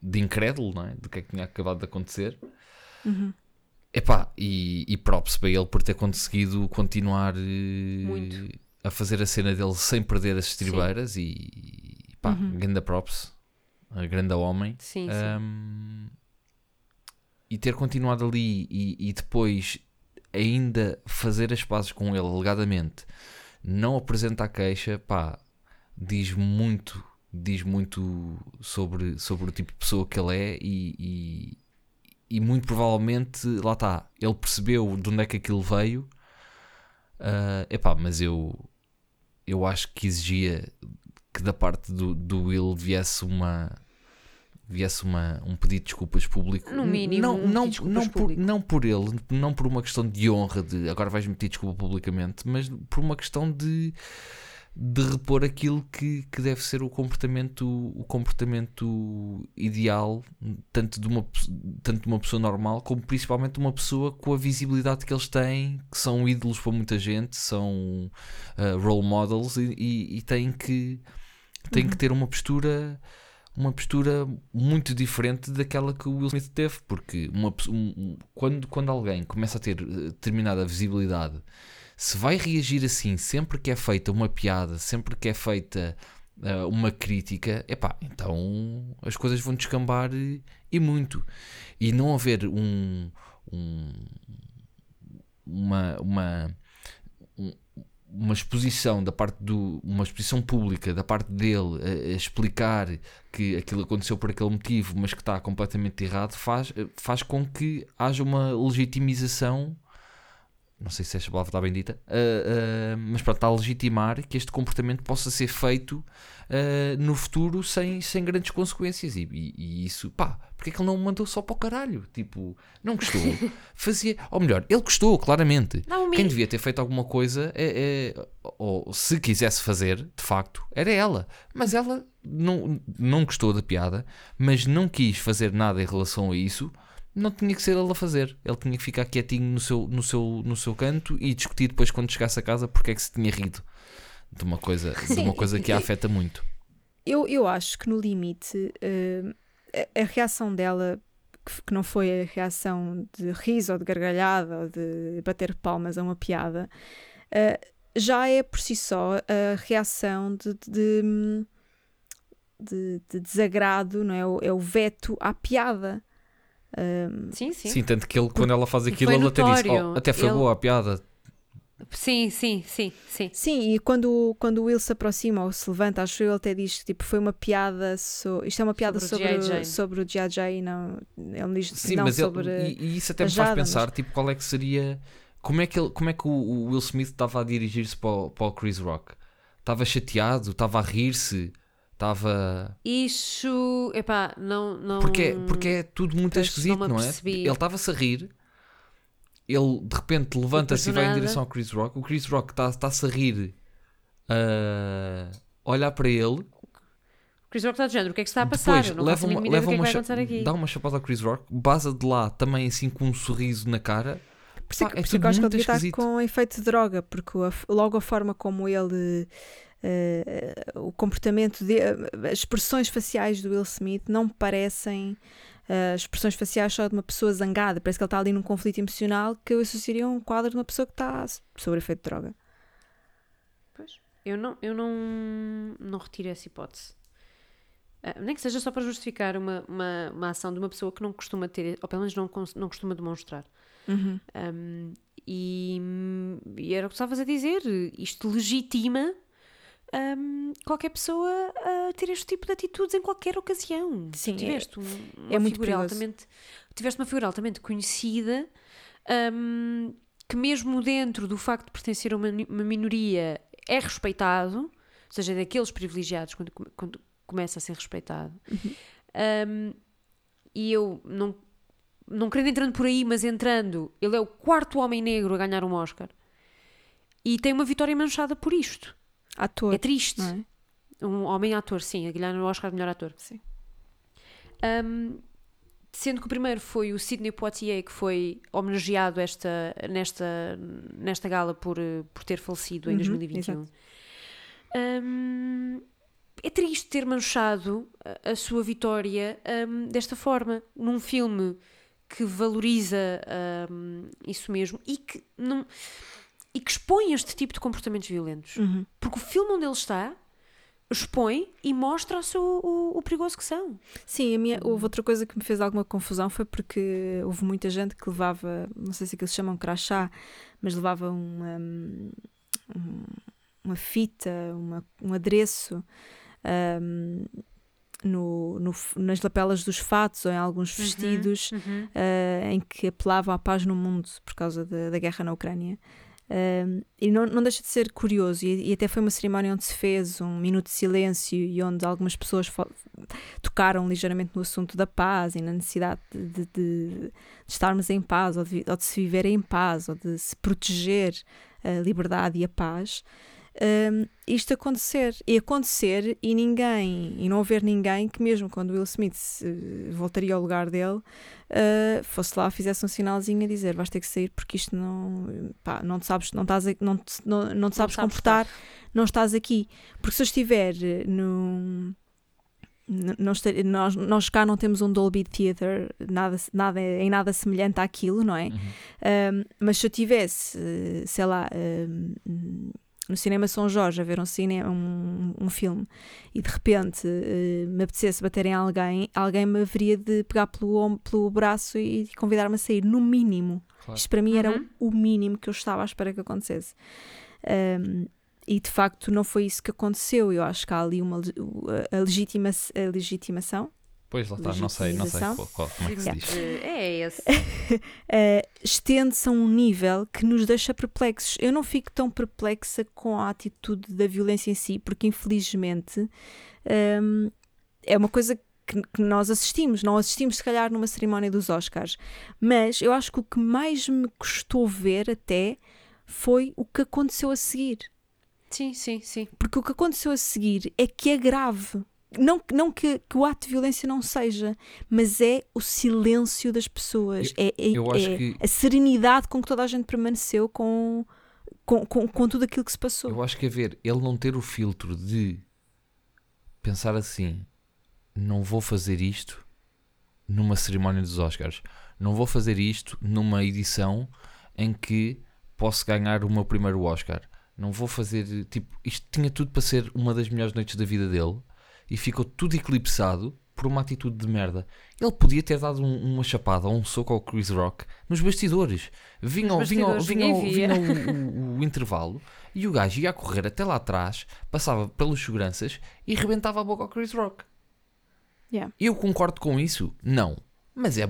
de incrédulo, não é? Do que é que tinha acabado de acontecer. Uhum. Epá, e, e props para ele por ter conseguido continuar eh, Muito. a fazer a cena dele sem perder as estribeiras e pá, Uhum. grande props, a grande homem. Sim, sim. Um, e ter continuado ali e, e depois ainda fazer as pazes com ele alegadamente, não apresenta a queixa, pá, diz muito diz muito sobre, sobre o tipo de pessoa que ele é e, e, e muito provavelmente, lá está, ele percebeu de onde é que aquilo veio. Uh, epá, mas eu, eu acho que exigia que da parte do, do Will viesse uma viesse uma, um pedido de desculpas público. No mínimo, não, um não, não, por, não por ele, não por uma questão de honra de agora vais-me pedir desculpa publicamente, mas por uma questão de, de repor aquilo que, que deve ser o comportamento, o comportamento ideal, tanto de, uma, tanto de uma pessoa normal, como principalmente de uma pessoa com a visibilidade que eles têm, que são ídolos para muita gente, são uh, role models e, e, e têm que têm que ter uma postura uma postura muito diferente daquela que o Will Smith teve, porque uma, um- quando, quando alguém começa a ter eh, determinada visibilidade, se vai reagir assim sempre que é feita uma piada, sempre que é feita eh, uma crítica, epá, então as coisas vão descambar e, e muito. E não haver um, um- uma, uma, um- uma exposição da parte do uma exposição pública da parte dele a, a explicar que aquilo aconteceu por aquele motivo, mas que está completamente errado, faz, faz com que haja uma legitimização. Não sei se esta palavra está bem dita, ah, ah, mas pronto, está a legitimar que este comportamento possa ser feito ah, no futuro sem, sem grandes consequências. E, e- e isso, pá, porque é que ele não o mandou só para o caralho? Tipo, não gostou, fazia. Ou melhor, ele gostou, claramente. Não, Quem devia ter feito alguma coisa, é, é- ou se quisesse fazer, de facto, era ela. Mas ela não, não gostou da piada, mas não quis fazer nada em relação a isso. Não tinha que ser ele a fazer. Ele tinha que ficar quietinho no seu, no seu, no seu canto e discutir depois quando chegasse a casa porque é que se tinha rido de uma coisa, de uma coisa que a afeta muito. Eu, eu acho que no limite eh, a, a reação dela, que, que não foi a reação de riso ou de gargalhada ou de bater palmas a uma piada, eh, já é por si só a reação de, de, de- de desagrado, não é? O, é o veto à piada. Um, Sim, sim. Sim, tanto que ele, quando ela faz aquilo, Foi ele até disse: notório. "Oh, até foi Ele- boa a piada. Sim, sim, sim, sim. Sim, e quando, quando o Will se aproxima ou se levanta, acho eu, ele até diz que tipo, foi uma piada. So... Isto é uma piada Sobre o sobre, o G.I. Jane, não. Ele diz Sim, não mas sobre. ele, e, e isso até me faz Jada, pensar, tipo, qual é que seria. Como é que, ele, como é que o, o Will Smith estava a dirigir-se para, para o Chris Rock? Estava chateado? Estava a rir-se? Estava. Isso, epá, não, não. Porque, é- porque é tudo muito Pois, esquisito, não não, é? Ele estava-se a rir, ele de repente levanta-se e vai em direção ao Chris Rock. O Chris Rock está- está-se a rir, a olhar para ele. Chris Rock está de género, o que é que se está a passar? Depois não leva uma, leva que é que uma aqui. dá uma chapada ao Chris Rock, baza de lá também assim com um sorriso na cara. Por isso é Pá, é por isso é que tudo eu acho que ele muito devia estar esquisito. com efeito de droga, porque a logo a forma como ele. Eh, o comportamento, de, as expressões faciais do Will Smith não parecem eh, expressões faciais só de uma pessoa zangada. Parece que ele está ali num conflito emocional que eu associaria a um quadro de uma pessoa que está sob efeito de droga. Pois. Eu não, eu não, não retiro essa hipótese. Ah, nem que seja só para justificar uma, uma, uma ação de uma pessoa que não costuma ter, ou pelo menos não, não costuma demonstrar. Uhum. Um, e, e era o que estavas a dizer, isto legitima um, qualquer pessoa a ter este tipo de atitudes em qualquer ocasião. Sim, é- tiveste um- uma é muito figura perigoso. altamente, tiveste uma figura altamente conhecida um, que mesmo dentro do facto de pertencer a uma, uma minoria é respeitado, ou seja, é daqueles privilegiados quando, quando começa a ser respeitado. Um, e eu não, não querendo entrando por aí, mas entrando, ele é o quarto homem negro a ganhar um Oscar e tem uma vitória manchada por isto. Ator, É triste. é? Um homem ator, sim, a o Oscar melhor ator. Sim. Um, sendo que o primeiro foi o Sidney Poitier, que foi homenageado esta, nesta, nesta gala por, por ter falecido em Uhum, 2021. exato. Um, é triste ter manchado a, a sua vitória um, desta forma, num filme que valoriza um, isso mesmo e que, não, e que expõe este tipo de comportamentos violentos. Uhum. Porque o filme onde ele está expõe e mostra o, o, o perigoso que são. Sim, a minha, houve outra coisa que me fez alguma confusão foi porque houve muita gente que levava, não sei se aquilo se chama um crachá, mas levava uma, um- uma fita, uma- um adereço ahm, no, no nas lapelas dos fatos ou em alguns Uhum, vestidos uhum. ah, em que apelavam à paz no mundo por causa da, da guerra na Ucrânia. E não, não deixa de ser curioso, e, e até foi uma cerimónia onde se fez um minuto de silêncio e onde algumas pessoas tocaram ligeiramente no assunto da paz e na necessidade de, de- de- estarmos em paz, ou de, ou de se viver em paz, ou de se proteger a liberdade e a paz. Ahm, isto acontecer e acontecer e ninguém e não haver ninguém que mesmo quando Will Smith se- voltaria ao lugar dele uh, fosse lá, fizesse um sinalzinho a dizer vais ter que sair porque isto não, pá, não te sabes, não estás não te, não, não te sabes sabes comportar, não estás aqui. Porque se eu estiver eh, num. n- Não estar- nós, nós cá não temos um Dolby Theatre nada, nada, em nada semelhante àquilo, não é? Uhum. Um, mas se eu tivesse, eh, sei lá, um, no cinema São Jorge a ver um, cine, um, um filme e de repente eh, me apetecesse bater em alguém, alguém me haveria de pegar pelo, pelo braço e convidar-me a sair, no mínimo. Claro. Isto para mim era Uhum. o, mínimo que eu estava à espera que acontecesse. Um, e de facto não foi isso que aconteceu. Eu acho que há ali uma a legitima, a legitimação Pois lá está, não sei, não sei qual, qual- como é que se diz. Eh, É esse. uh, estende-se a um nível que nos deixa perplexos. Eu não fico tão perplexa com a atitude da violência em si, porque infelizmente um, é uma coisa que, que nós assistimos. Não assistimos, se calhar, numa cerimónia dos Oscars, mas eu acho que o que mais me custou ver até foi o que aconteceu a seguir. Sim, sim, sim. Porque o que aconteceu a seguir é que é grave. Não, não que, que o ato de violência não seja, mas é o silêncio das pessoas. é é- eu acho é que- a serenidade com que toda a gente permaneceu com, com, com, com tudo aquilo que se passou. Eu acho que é ver, ele não ter o filtro de pensar assim: não vou fazer isto numa cerimónia dos Oscars, não vou fazer isto numa edição em que posso ganhar o meu primeiro Oscar, não vou fazer. Tipo, isto tinha tudo para ser uma das melhores noites da vida dele e ficou tudo eclipsado por uma atitude de merda. Ele podia ter dado um- uma chapada ou um soco ao Chris Rock nos bastidores. Vinha, Nos vinha, bastidores, vinha, via. vinha o, o- o intervalo e o gajo ia a correr até lá atrás, passava pelos seguranças e rebentava a boca ao Chris Rock. Yeah. Eu concordo com isso? Não. Mas é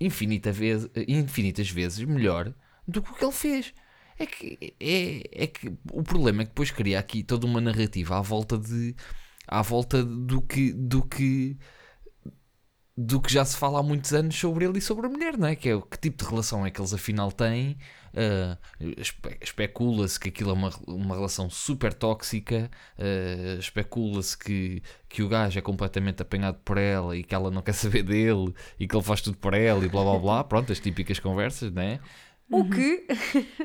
infinita vez, infinitas vezes melhor do que o que ele fez. É que, é, é que o problema é que depois cria aqui toda uma narrativa à volta de à volta do que do que do que já se fala há muitos anos sobre ele e sobre a mulher, não é? Que é que tipo de relação é que eles afinal têm. Ah, espe- especula-se que aquilo é uma, uma relação super tóxica, ah, especula-se que, que o gajo é completamente apanhado por ela e que ela não quer saber dele e que ele faz tudo por ela e blá blá blá. Pronto, as típicas conversas, não é? O que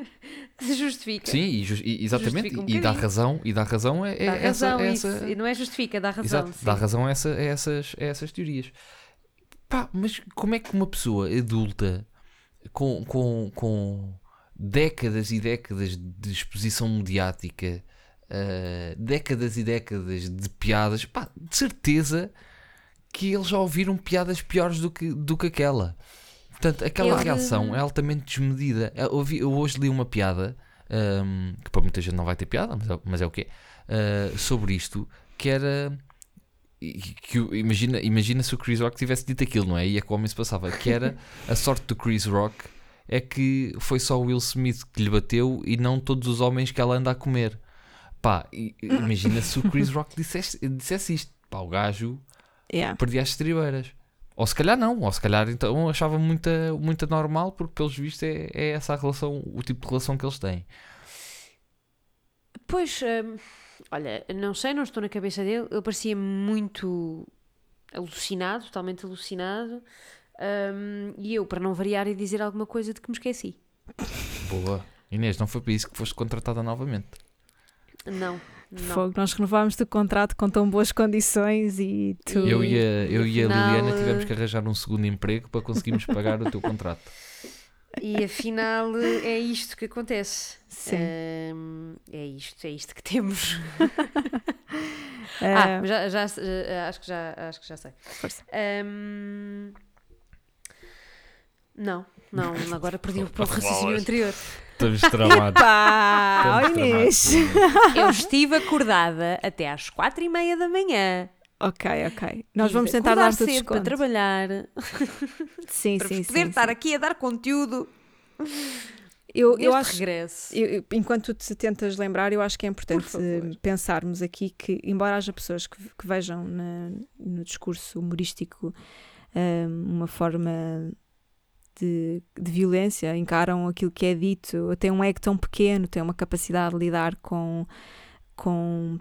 se justifica. Sim, e, jus- e- exatamente, Justifica um e dá razão, e dá razão é, é Dá razão, essa, isso. essa, E Não é justifica, dá razão. Exato, dá razão a, essa, a essas, a essas teorias. Pá, mas como é que uma pessoa adulta com, com, com décadas e décadas de exposição mediática, ah, décadas e décadas de piadas, pá, de certeza que eles já ouviram piadas piores do que, do que aquela. Portanto, aquela Ele- reação é altamente desmedida. Eu, ouvi- eu hoje li uma piada, ahm, que para muita gente não vai ter piada, mas é, mas é o quê? Ah, sobre isto, que era. e Que, o- imagina, imagina se o Chris Rock tivesse dito aquilo, não é? E é que o homem se passava. Que era a sorte do Chris Rock é que foi só o Will Smith que lhe bateu e não todos os homens que ela anda a comer. Pá, e- imagina se o Chris Rock dissesse, dissesse isto. Pá, o gajo Yeah. perdia as estribeiras. Ou se calhar não, ou se calhar então achava muita, muita normal, porque pelos vistos é, é essa a relação, o tipo de relação que eles têm. Pois, hum, olha, não sei, não estou na cabeça dele. Ele parecia muito alucinado, totalmente alucinado. hum, e eu, para não variar e dizer alguma coisa de que me esqueci. Boa. Inês, não foi para isso que foste contratada novamente. Não, não. Fogo, nós renovámos o contrato com tão boas condições e tu. Eu e a, eu e a afinal, Liliana tivemos que arranjar um segundo emprego para conseguirmos pagar o teu contrato. E afinal é isto que acontece. Sim. É isto, é isto que temos. Ah, Ah, já, já, já- acho, que já, acho que já sei. Força. Hum, não, não, agora perdi o raciocínio anterior. Estamos tramados. Pá, Estamos oh Inês. tramados. Eu estive acordada até às quatro e meia da manhã. Ok, ok. Nós Tive vamos tentar acordar dar-te o cedo para trabalhar, Sim, para sim, poder sim. estar sim. aqui a dar conteúdo. Eu, eu acho, regresso. eu- enquanto te tentas lembrar, eu acho que é importante eh, pensarmos aqui que, embora haja pessoas que, que vejam na- no discurso humorístico eh, uma forma de, de violência, encaram aquilo que é dito, tem um ego tão pequeno, tem uma capacidade de lidar com, com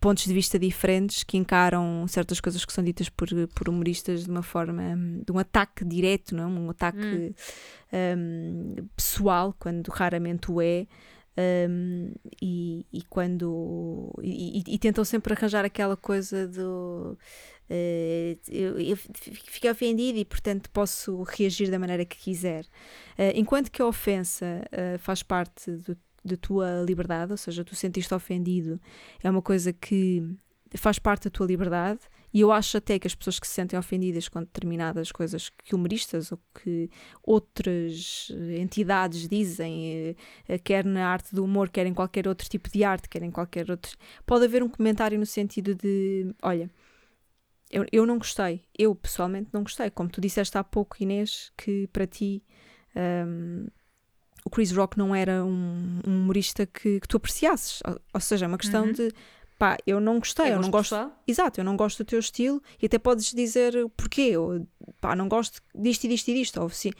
pontos de vista diferentes que encaram certas coisas que são ditas por, por humoristas de uma forma de um ataque direto, não é? um ataque hum, pessoal, quando raramente o é. hum, e, e quando e, e- e tentam sempre arranjar aquela coisa do eh, eu, eu fiquei ofendido e portanto posso reagir da maneira que quiser Eh, enquanto que a ofensa eh, faz parte da tua liberdade, ou seja, tu sentiste ofendido, é uma coisa que faz parte da tua liberdade. E eu acho até que as pessoas que se sentem ofendidas com determinadas coisas que humoristas ou que outras entidades dizem, quer na arte do humor, quer em qualquer outro tipo de arte, quer em qualquer outro. Pode haver um comentário no sentido de: olha, eu, eu não gostei, eu pessoalmente não gostei. Como tu disseste há pouco, Inês, que para ti. hum, o Chris Rock não era um, um humorista que, que tu apreciasses, ou, ou seja, é uma questão Uhum. de pá, eu não gostei, eu não gosto? Exato, eu não gosto do teu estilo e até podes dizer porquê, ou pá, não gosto disto e disto e disto, ou se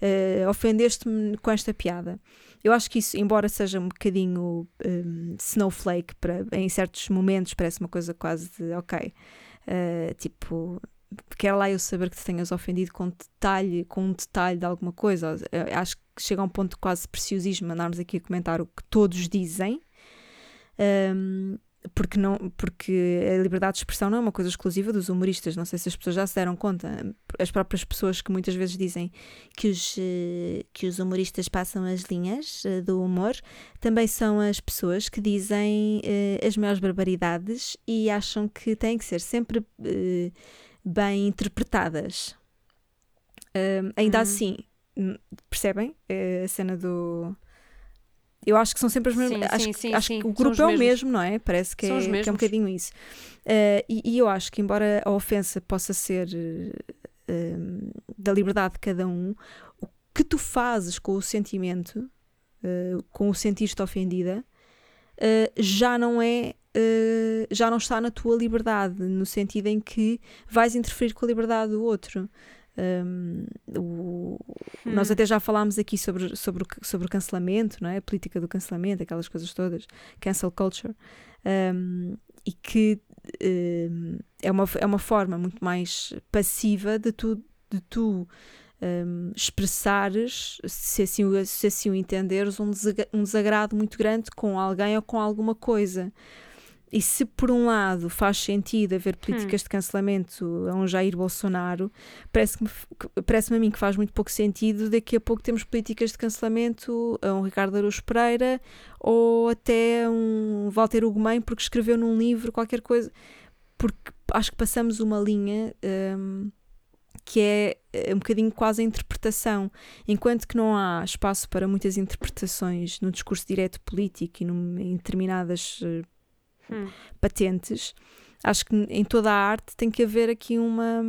eh, ofendeste-me com esta piada. Eu acho que isso, embora seja um bocadinho hum, snowflake, para, em certos momentos parece uma coisa quase de ok, eh, tipo, quero lá eu saber que te tenhas ofendido com detalhe, com um detalhe de alguma coisa. Eu acho que chega a um ponto de quase preciosismo andarmos aqui a comentar o que todos dizem. Hum, porque, não, porque a liberdade de expressão não é uma coisa exclusiva dos humoristas. Não sei se as pessoas já se deram conta. As próprias pessoas que muitas vezes dizem que os, eh, que os humoristas passam as linhas eh, do humor também são as pessoas que dizem eh, as maiores barbaridades e acham que têm que ser sempre eh, bem interpretadas. Hum, ainda Uhum. assim, hum, percebem Eh, a cena do. Eu acho que são sempre as mesmas. Sim, acho sim, que- sim, acho que o grupo é o mesmo, não é? Parece que, é, que é um bocadinho isso. Eh, e, e eu acho que, embora a ofensa possa ser hum, da liberdade de cada um, o que tu fazes com o sentimento, eh, com o sentir-te ofendida, já não é. já não está na tua liberdade, no sentido em que vais interferir com a liberdade do outro. Um, o- Nós Hum. até já falámos aqui sobre, sobre, o, sobre o cancelamento, não é? a política do cancelamento, aquelas coisas todas, cancel culture, um, e que um, é, uma, é uma forma muito mais passiva de tu, de tu expressares, se assim, se assim o entenderes, um desagrado muito grande com alguém ou com alguma coisa. E se por um lado faz sentido haver políticas de cancelamento a um Jair Bolsonaro, parece-me parece a mim que faz muito pouco sentido daqui a pouco temos políticas de cancelamento a um Ricardo Araújo Pereira ou até um Walter Ugumem porque escreveu num livro qualquer coisa porque acho que passamos uma linha hum, que é eh, um bocadinho quase a interpretação. Enquanto que não há espaço para muitas interpretações no discurso direto político e num- em determinadas eh, Hum. patentes, acho que em toda a arte tem que haver aqui uma,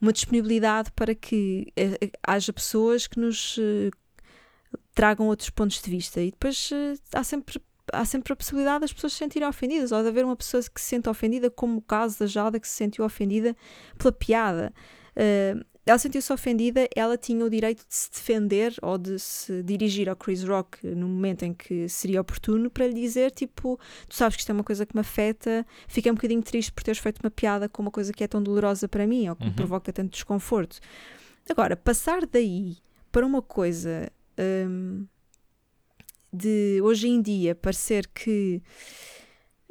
uma disponibilidade para que eh, eh, haja pessoas que nos eh, tragam outros pontos de vista. E depois há sempre há sempre a possibilidade das pessoas se sentirem ofendidas ou de haver uma pessoa que se sente ofendida como o caso da Jalda que se sentiu ofendida pela piada ela sentiu-se ofendida, ela tinha o direito de se defender ou de se dirigir ao Chris Rock no momento em que seria oportuno para lhe dizer, tipo, tu sabes que isto é uma coisa que me afeta, fiquei um bocadinho triste por teres feito uma piada com uma coisa que é tão dolorosa para mim ou que me Uhum. provoca tanto desconforto. Agora, passar daí para uma coisa hum, de hoje em dia parecer que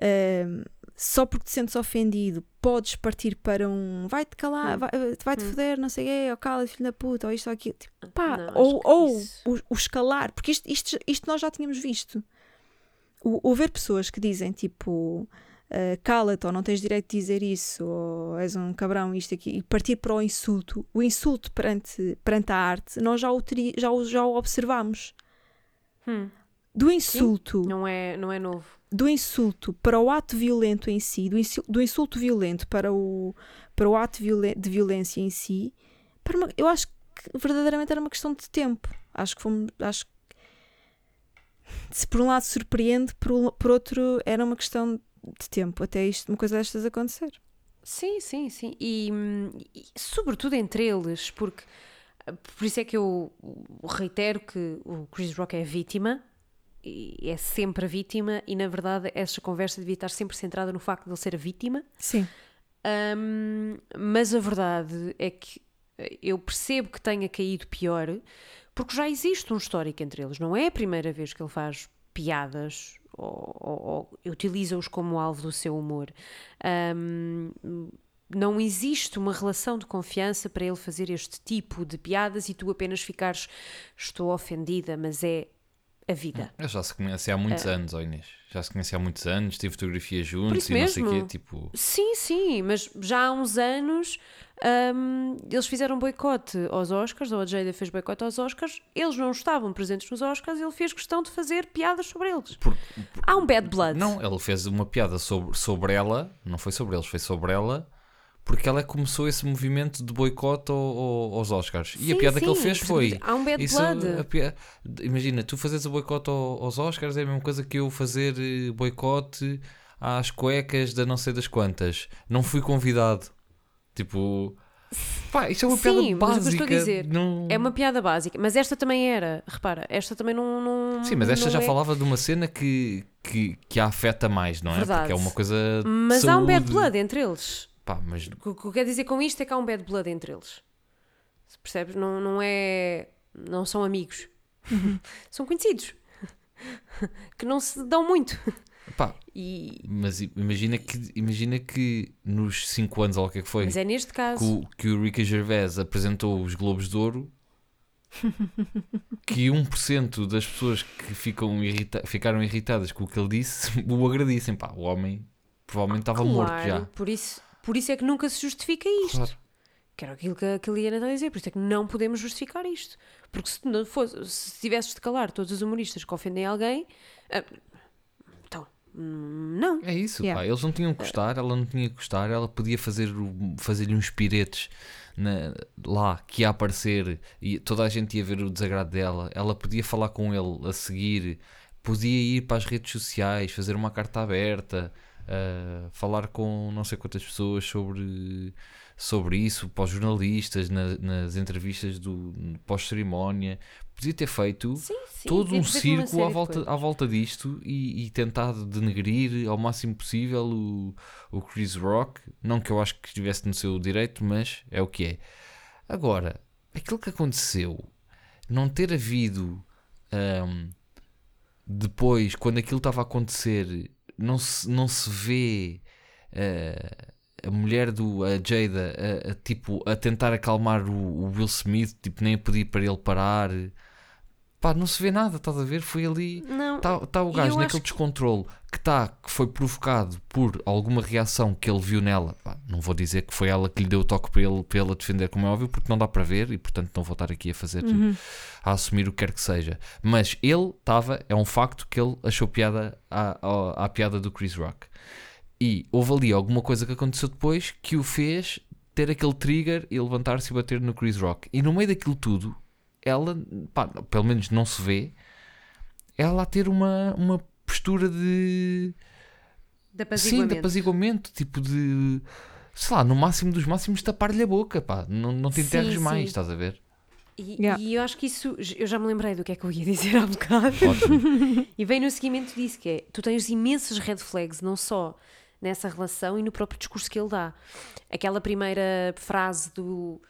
hum, só porque te sentes ofendido podes partir para um vai-te calar, Hum. vai- vai-te Hum. foder, não sei o quê, ou cala, filho da puta, ou isto ou aquilo. Tipo, pá, Não, ou, que ou isso- o, o escalar, porque isto, isto, isto nós já tínhamos visto. O, o ver pessoas que dizem tipo uh, cala-te ou não tens direito de dizer isso, ou és um cabrão, isto aqui, e partir para o insulto, o insulto perante, perante a arte, nós já o, teri- já o, já o observamos. Hum, Do insulto, não, é, não é novo. Do insulto para o ato violento em si, do, insu- do insulto violento para o, para o ato violen- de violência em si, uma- eu acho que verdadeiramente era uma questão de tempo. Acho que fomos. Acho se por um lado surpreende, por, por outro era uma questão de tempo até isto, uma coisa destas acontecer. Sim, sim, sim. E, e sobretudo entre eles, porque por isso é que eu reitero que o Chris Rock é vítima, é sempre a vítima, e na verdade essa conversa devia estar sempre centrada no facto de ele ser a vítima. Sim. Hum, mas a verdade é que eh, eu percebo que tenha caído pior, porque já existe um histórico entre eles. Não é a primeira vez que ele faz piadas ou, ou- ou utiliza-os como alvo do seu humor. Hum, não existe uma relação de confiança para ele fazer este tipo de piadas e tu apenas ficares estou ofendida, mas é a vida. Eu já se conhece há muitos anos, ó Inês. Já se conhece há muitos anos, tive fotografia juntos e não sei o quê. mesmo. Tipo, Sim, sim, mas já há uns anos hum, eles fizeram boicote aos Oscars, ou a Jada fez boicote aos Oscars, eles não estavam presentes nos Oscars, ele fez questão de fazer piadas sobre eles. por- Há um bad blood. Não, ele fez uma piada sobre, sobre ela, não foi sobre eles, foi sobre ela, porque ela começou esse movimento de boicote ao- ao- aos Oscars. E a Sim, piada que ele sim, fez foi. Há um bad Isso, blood. a pia- Imagina, tu fazes o boicote ao- aos Oscars é a mesma coisa que eu fazer eh, boicote às cuecas da não sei das quantas. Não fui convidado. Tipo. Pá, isto é uma Sim, piada mas eu básica. estou a dizer não... É uma piada básica, mas esta também era, repara, esta também não. não Sim, mas esta já é- falava de uma cena que, que, que a afeta mais, não é? Verdade. Porque é uma coisa. Mas há um bad saúde. blood entre eles. Pá, mas O que- que eu quero dizer com isto é que há um bad blood entre eles. Percebes? Não, não é. Não são amigos. são conhecidos. que não se dão muito. Pá, E, mas imagina que, imagina que nos 5 anos, ou o que é que foi, mas é neste que, caso. o, que o Ricky Gervais apresentou os Globos de Ouro, que 1% das pessoas que ficam irrita ficaram irritadas com o que ele disse o agradecem. Pá, o homem provavelmente estava morto já. Claro, Por isso, por isso é que nunca se justifica isto. Claro. Que era aquilo que a, que a Liana está a dizer. Por isso é que não podemos justificar isto. Porque se, não fosse, se tivesses de calar todos os humoristas que ofendem alguém. ah, então, hum, não. É isso, Yeah. pá. Eles não tinham que gostar, ela não tinha que gostar, ela podia fazer fazer-lhe uns piretes na- lá que ia aparecer e toda a gente ia ver o desagrado dela. Ela podia falar com ele a seguir, podia ir para as redes sociais, fazer uma carta aberta, ah, falar com não sei quantas pessoas sobre, sobre isso, para os jornalistas, na- nas entrevistas do pós-cerimónia. Podia ter feito Sim, sim. todo um círculo à volta, à volta disto e, e tentado denegrir ao máximo possível o, o Chris Rock. Não que eu acho que estivesse no seu direito, mas é o que é. Agora, aquilo que aconteceu, não ter havido ahm, depois, quando aquilo estava a acontecer, não se, não se vê ah, a mulher do a Jada a, a, tipo, a tentar acalmar o, o Will Smith, tipo, nem a pedir para ele parar. Pá, não se vê nada, estás a ver? Foi ali. Está tá o gajo naquele acho descontrole que, tá, que foi provocado por alguma reação que ele viu nela. Não vou dizer que foi ela que lhe deu o toque para ele, para defender, como é óbvio, porque não dá para ver e portanto não vou estar aqui a fazer, a assumir o que quer que seja. Mas ele estava, é um facto que ele achou piada à, à, à piada do Chris Rock. E houve ali alguma coisa que aconteceu depois que o fez ter aquele trigger e levantar-se e bater no Chris Rock. E no meio daquilo tudo, ela, pá, pelo menos não se vê, ela a ter uma, uma postura de. de Sim, apaziguamento. de apaziguamento, tipo de. Sei lá, no máximo dos máximos, tapar-lhe a boca, pá. Não, não te Sim, enterres sim. mais, estás a ver? E, Yeah. e eu acho que isso, eu já me lembrei do que é que eu ia dizer há bocado. Ótimo. E vem no seguimento disso, que é, tu tens imensas red flags, não só nessa relação e no próprio discurso que ele dá. Aquela primeira frase do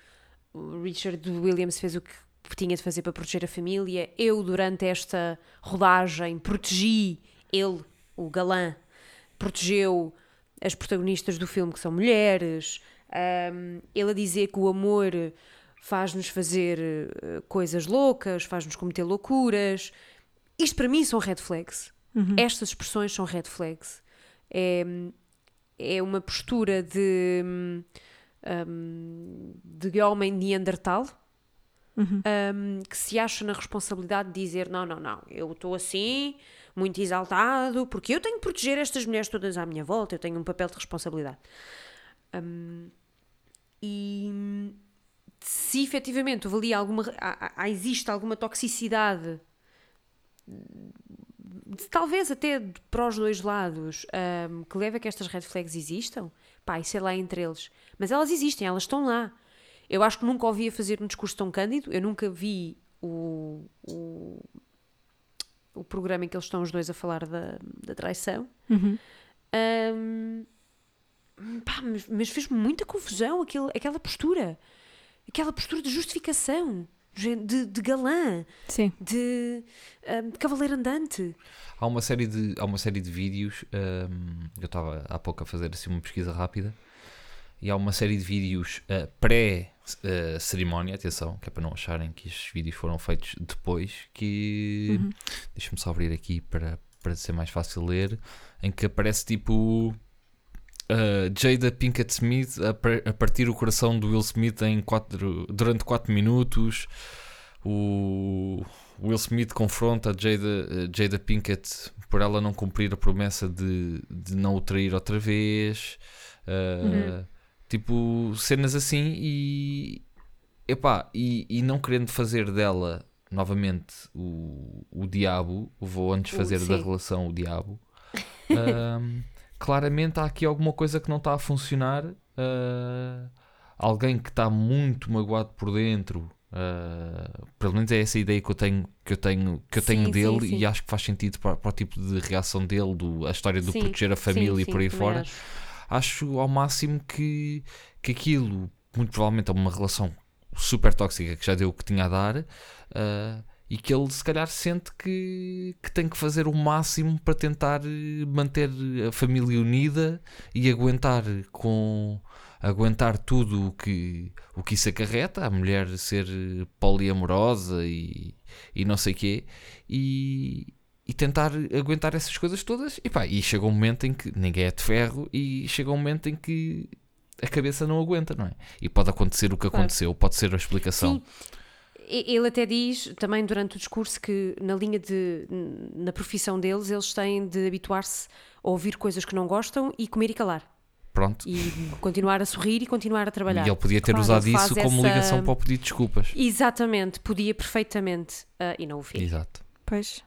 Richard Williams fez o que tinha de fazer para proteger a família. Eu, durante esta rodagem, protegi ele, o galã, protegeu as protagonistas do filme, que são mulheres. Um, ele a dizer que o amor faz-nos fazer eh, coisas loucas, faz-nos cometer loucuras. Isto para mim são red flags. Estas expressões são red flags. É, é uma postura de, hum, de homem neandertal Uhum. um, que se acha na responsabilidade de dizer: não, não, não, eu estou assim, muito exaltado, porque eu tenho que proteger estas mulheres todas à minha volta, eu tenho um papel de responsabilidade. Um, e se efetivamente houve ali alguma. há- há- existe alguma toxicidade, de- talvez até de- para os dois lados, um, que leva a que estas red flags existam, pá, isso é lá entre eles. Mas elas existem, elas estão lá. Eu acho que nunca ouvi a fazer um discurso tão cândido, eu nunca vi o, o, programa em que eles estão os dois a falar da, da traição. Uhum. Ahm, pá, mas, mas fez-me muita confusão aquele, aquela postura. Aquela postura de justificação, de, de galã, Sim. de, ahm, de cavaleiro andante. Há uma série de, há uma série de vídeos. hum, eu estava há pouco a fazer assim uma pesquisa rápida. E há uma série de vídeos uh, pré-cerimónia, atenção, que é para não acharem que estes vídeos foram feitos depois. Que Uhum. deixa-me só abrir aqui para, para ser mais fácil ler. Em que aparece tipo uh, Jada Pinkett Smith a, a partir o coração do Will Smith em quatro, durante 4 minutos. O Will Smith confronta a Jada, eh, Jada Pinkett por ela não cumprir a promessa de, de não o trair outra vez. Uh, Uhum. Tipo, cenas assim e, epá, e, e não querendo fazer dela novamente o, o diabo, vou antes O- fazer da sim. relação o diabo. Ahm, claramente há aqui alguma coisa que não está a funcionar. ah, alguém que está muito magoado por dentro. ah, pelo menos é essa a ideia que eu tenho que eu tenho, que eu Sim, tenho sim, dele sim. e acho que faz sentido para, para o tipo de reação dele, do, a história do Sim, proteger a sim, família e sim, por aí fora acho. Acho ao máximo que, que aquilo, muito provavelmente, é uma relação super tóxica que já deu o que tinha a dar ah, e que ele se calhar sente que, que tem que fazer o máximo para tentar manter a família unida e aguentar com aguentar tudo o que, o que isso acarreta, a mulher ser poliamorosa e, e não sei quê, e, e tentar aguentar essas coisas todas. E pá, e chega um momento em que ninguém é de ferro e chega um momento em que a cabeça não aguenta, não é? E pode acontecer o que Claro. aconteceu, pode ser a explicação. Sim. E- Ele até diz também durante o discurso que na linha de na profissão deles eles têm de habituar-se a ouvir coisas que não gostam e comer e calar Pronto. e continuar a sorrir e continuar a trabalhar. E ele podia ter Claro, usado isso como essa- ligação para o pedido de desculpas. Exatamente, podia perfeitamente ah, e não o fez. Exato. Pois.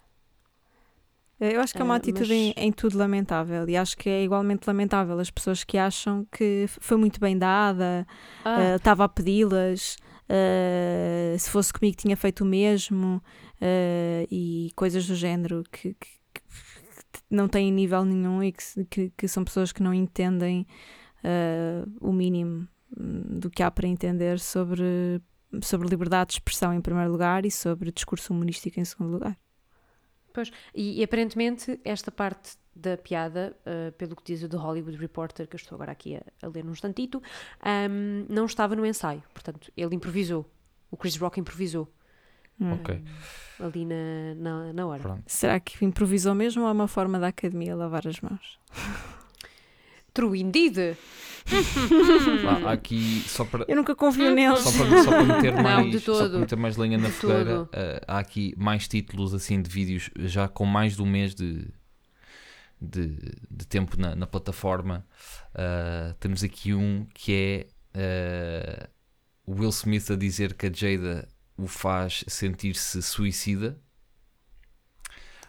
Eu acho que é uma Ah, atitude mas- em, em tudo lamentável e acho que é igualmente lamentável as pessoas que acham que foi muito bem dada, Ah, eh, estava a pedi-las, eh, se fosse comigo tinha feito o mesmo eh, e coisas do género que, que- que não têm nível nenhum e que, que, que são pessoas que não entendem eh, o mínimo hum, do que há para entender sobre, sobre liberdade de expressão em primeiro lugar e sobre discurso humorístico em segundo lugar. E, e aparentemente esta parte da piada, ah, pelo que diz o The Hollywood Reporter, que eu estou agora aqui a, a ler num instantito, ahm, não estava no ensaio. Portanto, ele improvisou. O Chris Rock improvisou Hum. Ok. ali na, na, na hora. Pronto. Será que improvisou mesmo ou é uma forma da academia lavar as mãos? True indeed! Há- aqui, só para, Eu nunca confio neles. Só para, só para meter Não, mais, só para meter mais lenha na De fogueira, eh, há aqui mais títulos assim de vídeos já com mais de um mês de, de, de tempo na, na plataforma. Ah, temos aqui um que é o Will Smith a dizer que a Jada o faz sentir-se suicida.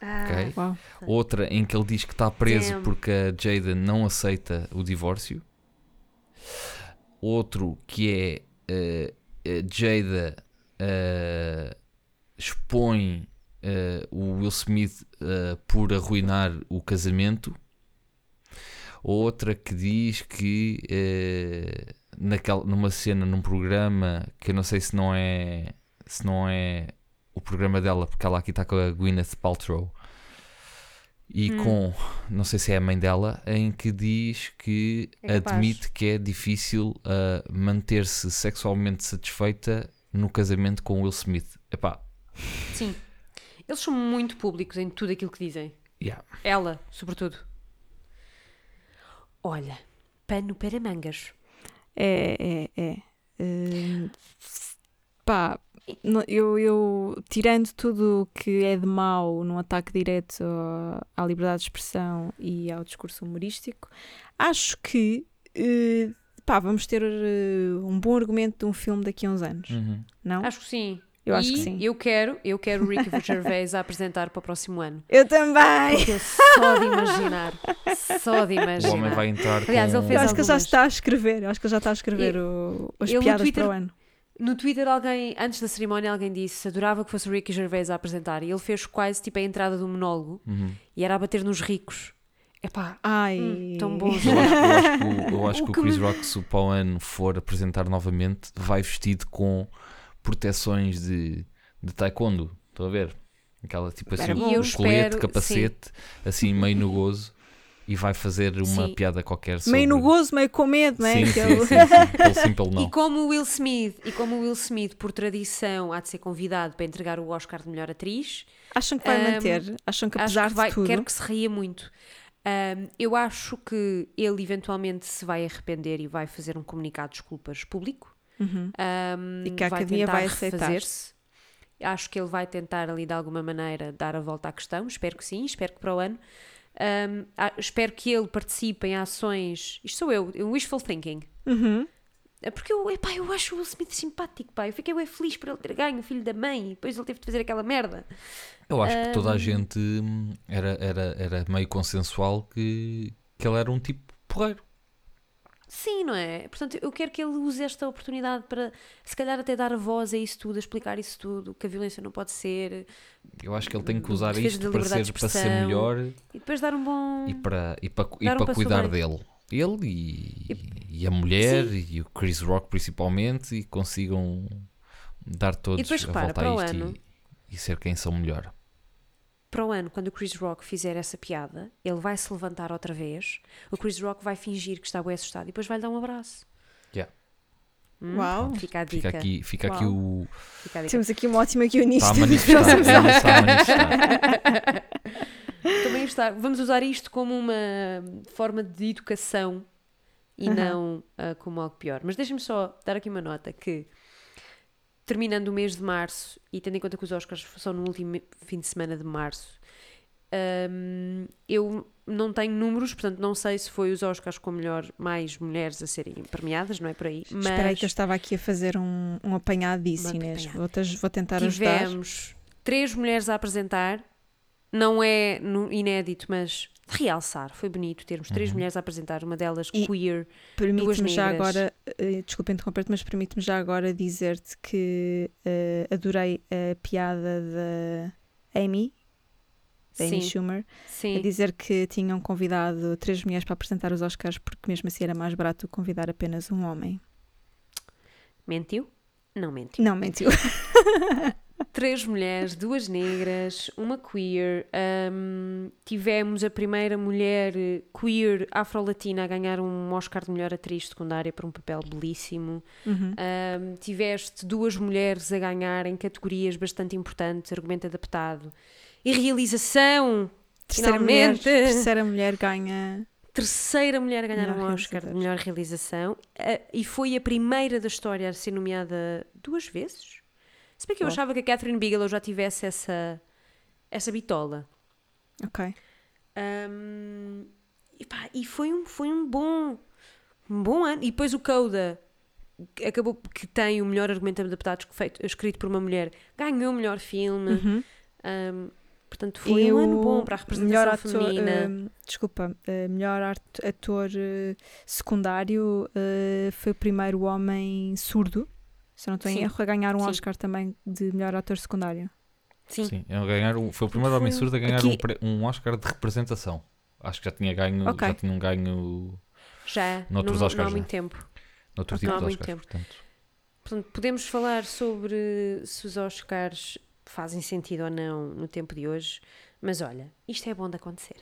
Ok. Uau. Outra em que ele diz que está preso Damn. porque a Jada não aceita o divórcio. Outro que é a Jada eh, expõe eh, o Will Smith por arruinar o casamento. Outra que diz que naquela, numa cena, num programa que eu não sei se não é se não é o programa dela, porque ela aqui está com a Gwyneth Paltrow e Hum. com, não sei se é a mãe dela, em que diz que É admite que é difícil ah, manter-se sexualmente satisfeita no casamento com Will Smith. Epá, Sim. Eles são muito públicos em tudo aquilo que dizem. yeah. Ela, sobretudo. Olha, pano para mangas. É, é, é. Hum, pá, eu, eu, tirando tudo o que é de mau num ataque direto à- liberdade de expressão e ao discurso humorístico, acho que eh, pá, vamos ter eh, um bom argumento de um filme daqui a uns anos, Uhum. não? Acho que sim. Eu acho e que sim. Eu quero, eu quero o Ricky Gervais a apresentar para o próximo ano. Eu também! Porque eu só de imaginar, só de O imaginar. homem vai entrar Aliás, com... ele Eu fez acho que ele já algumas. está a escrever, eu acho que ele já está a escrever o- as piadas Twitter- para o ano. No Twitter, alguém, antes da cerimónia, alguém disse adorava que fosse o Ricky Gervais a apresentar. E ele fez quase tipo a entrada do monólogo Uhum. e era a bater nos ricos. Epá, Ai, Hum, tão bom. Eu acho, eu acho que, o, eu acho O que o que Chris me- Rock, se o para o ano for apresentar novamente, vai vestido com proteções de, de taekwondo. Estão a ver? Aquela tipo assim, um colete, espero- capacete, assim meio no gozo, e vai fazer uma Sim. piada qualquer sobre... Meio no gozo, meio com medo, não é? Sim, sim, sim, sim. Pelo sim, pelo E não. como o Will Smith, e como o Will Smith, por tradição, há de ser convidado para entregar o Oscar de melhor atriz, Acham que vai Ahm, manter? Acham que apesar que vai, de tudo. quero que se ria muito. Ahm, eu acho que ele eventualmente se vai arrepender e vai fazer um comunicado de desculpas público. Uhum. Ahm, E que a vai Academia tentar vai aceitar. refazer-se. Acho que ele vai tentar ali de alguma maneira dar a volta à questão. Espero que sim, espero que para o ano. Ah, espero que ele participe em ações. Isto sou eu, um wishful thinking. Uhum. É Porque eu, epá, eu acho o Will Smith simpático, pá. Eu fiquei bem feliz por ele ter ganho o filho da mãe e depois ele teve de fazer aquela merda. Eu acho que toda a gente hum, era, era, era meio consensual que, que ele era um tipo porreiro. Sim, não é? Portanto, eu quero que ele use esta oportunidade para, se calhar, até dar a voz a isso tudo, a explicar isso tudo, que a violência não pode ser Eu acho que ele tem que usar isto para ser, para ser melhor e depois dar um bom. e para, e para, e um para cuidar dele. Ele e, e a mulher e o Chris Rock principalmente e consigam dar todos depois a repara, volta para o a isto ano- e, e ser quem são melhor. Para o ano, quando o Chris Rock fizer essa piada, ele vai se levantar outra vez, o Chris Rock vai fingir que está bem assustado e depois vai lhe dar um abraço. Yeah. Hum? Uau. Fica a dica. Fica aqui, fica aqui o. Fica. Temos aqui uma ótima guionista. Está a manifestar. está manifestar. Também está. Vamos usar isto como uma forma de educação e Aham. não ah, como algo pior. Mas deixem-me só dar aqui uma nota que terminando o mês de março e tendo em conta que os Oscars são no último fim de semana de março, hum, eu não tenho números, portanto não sei se foi os Oscars com melhor mais mulheres a serem premiadas, não é por aí. Mas Espera aí que eu estava aqui a fazer um, um apanhado disso, Um Inês. Vou, vou tentar ajudar. tivemos três mulheres a apresentar. Não é inédito, mas realçar. Foi bonito termos três Uhum. mulheres a apresentar, uma delas E- queer. Permite-me já agora, eh, desculpa interromper-te, mas permite-me já agora dizer-te que eh, adorei a piada da Amy, da Amy Sim, Schumer, a sim. dizer que tinham convidado três mulheres para apresentar os Oscars porque mesmo assim era mais barato convidar apenas um homem. Mentiu? Não mentiu. Não, mentiu. Três mulheres, duas negras, uma queer. hum, tivemos a primeira mulher queer afro-latina a ganhar um Oscar de melhor atriz secundária por um papel belíssimo. Uhum. Um, tiveste duas mulheres a ganhar em categorias bastante importantes, argumento adaptado e realização. Terceira mulher, terceira mulher ganha. Terceira mulher a ganhar Melhor um Oscar de melhor realização uh, e foi a primeira da história a ser nomeada duas vezes. Se bem que eu Uau. achava que a Catherine Bigelow já tivesse essa, essa bitola. Ok. Um, e, pá, e foi um, foi um bom um bom ano. E depois o Coda acabou que tem o melhor argumento adaptado feito, escrito por uma mulher, ganhou o melhor filme. Uhum. Um, portanto, foi E um ano bom para a representação melhor ator, feminina. eh, desculpa, eh, melhor ator eh, secundário eh, foi o primeiro homem surdo, se eu não estou em Sim. erro, a ganhar um Sim. Oscar também de melhor ator secundário. Sim. Sim, é um ganhar, um- foi o primeiro Foi homem surdo a ganhar aqui- um, pre- um Oscar de representação. Acho que já tinha ganho, Ok. já tinha um ganho Já, Noutros não, Oscars, não há já. muito tempo. noutro Não tipo há de muito Oscars. tempo. Portanto, Portanto, podemos falar sobre se os Oscars fazem sentido ou não no tempo de hoje, mas olha, isto é bom de acontecer.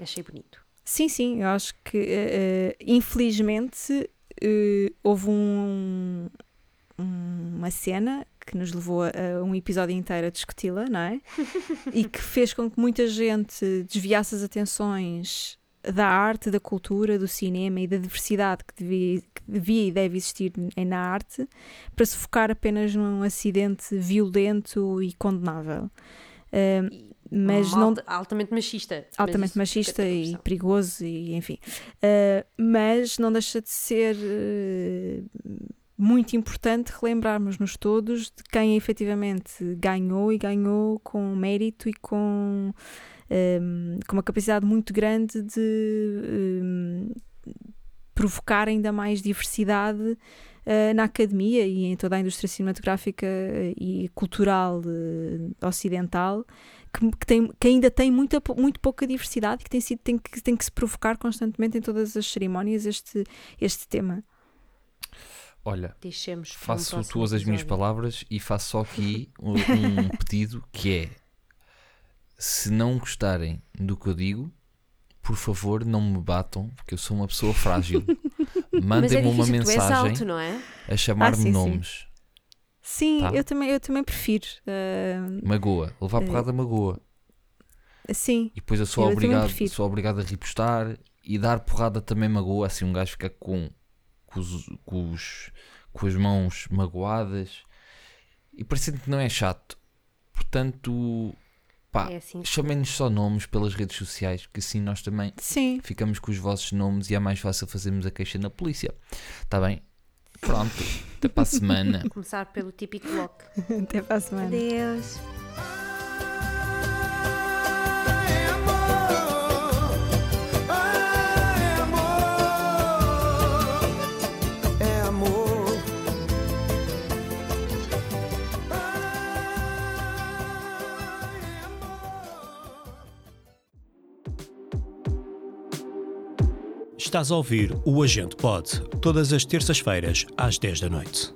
Achei bonito. Sim, sim, eu acho que eh, infelizmente eh, houve um- uma cena que nos levou a, um episódio inteiro a discuti-la, não é? e que fez com que muita gente desviasse as atenções da arte, da cultura, do cinema e da diversidade que devia, que devia e deve existir na arte para se focar apenas num acidente violento e condenável. Ah, mas não alta- altamente machista. Altamente machista e perigoso e enfim Uh, mas não deixa de ser uh, muito importante relembrarmos-nos todos de quem efetivamente ganhou e ganhou com mérito e com, um, com uma capacidade muito grande de um, provocar ainda mais diversidade uh, na academia e em toda a indústria cinematográfica e cultural uh, ocidental que, tem, que ainda tem muita, muito pouca diversidade e que tem, sido, tem, que, tem que se provocar constantemente em todas as cerimónias este, este tema. Olha, Deixemos faço tuas as minhas palavras e faço só aqui um, um pedido que é se não gostarem do que eu digo, por favor não me batam, porque eu sou uma pessoa frágil. É Mandem-me uma tu és mensagem alto, não é? a chamar-me Ah, sim, sim. nomes. Sim, Tá. eu, também, eu também prefiro. uh, Magoa, levar Eh, porrada magoa. sim, E depois eu sou, Eu obrigado, sou obrigado a repostar e dar porrada também magoa. Assim um gajo fica com, com, os, com, os- com as mãos magoadas e parecendo que não é chato. Portanto, pá, É assim. chamem-nos só nomes pelas redes sociais, que assim nós também sim. ficamos com os vossos nomes e é mais fácil fazermos a queixa na polícia. Está bem? Pronto, até para a semana. Começar pelo típico lock. Até para a semana. Adeus. Estás a ouvir o Agente Pod, todas as terças-feiras, às 10 da noite.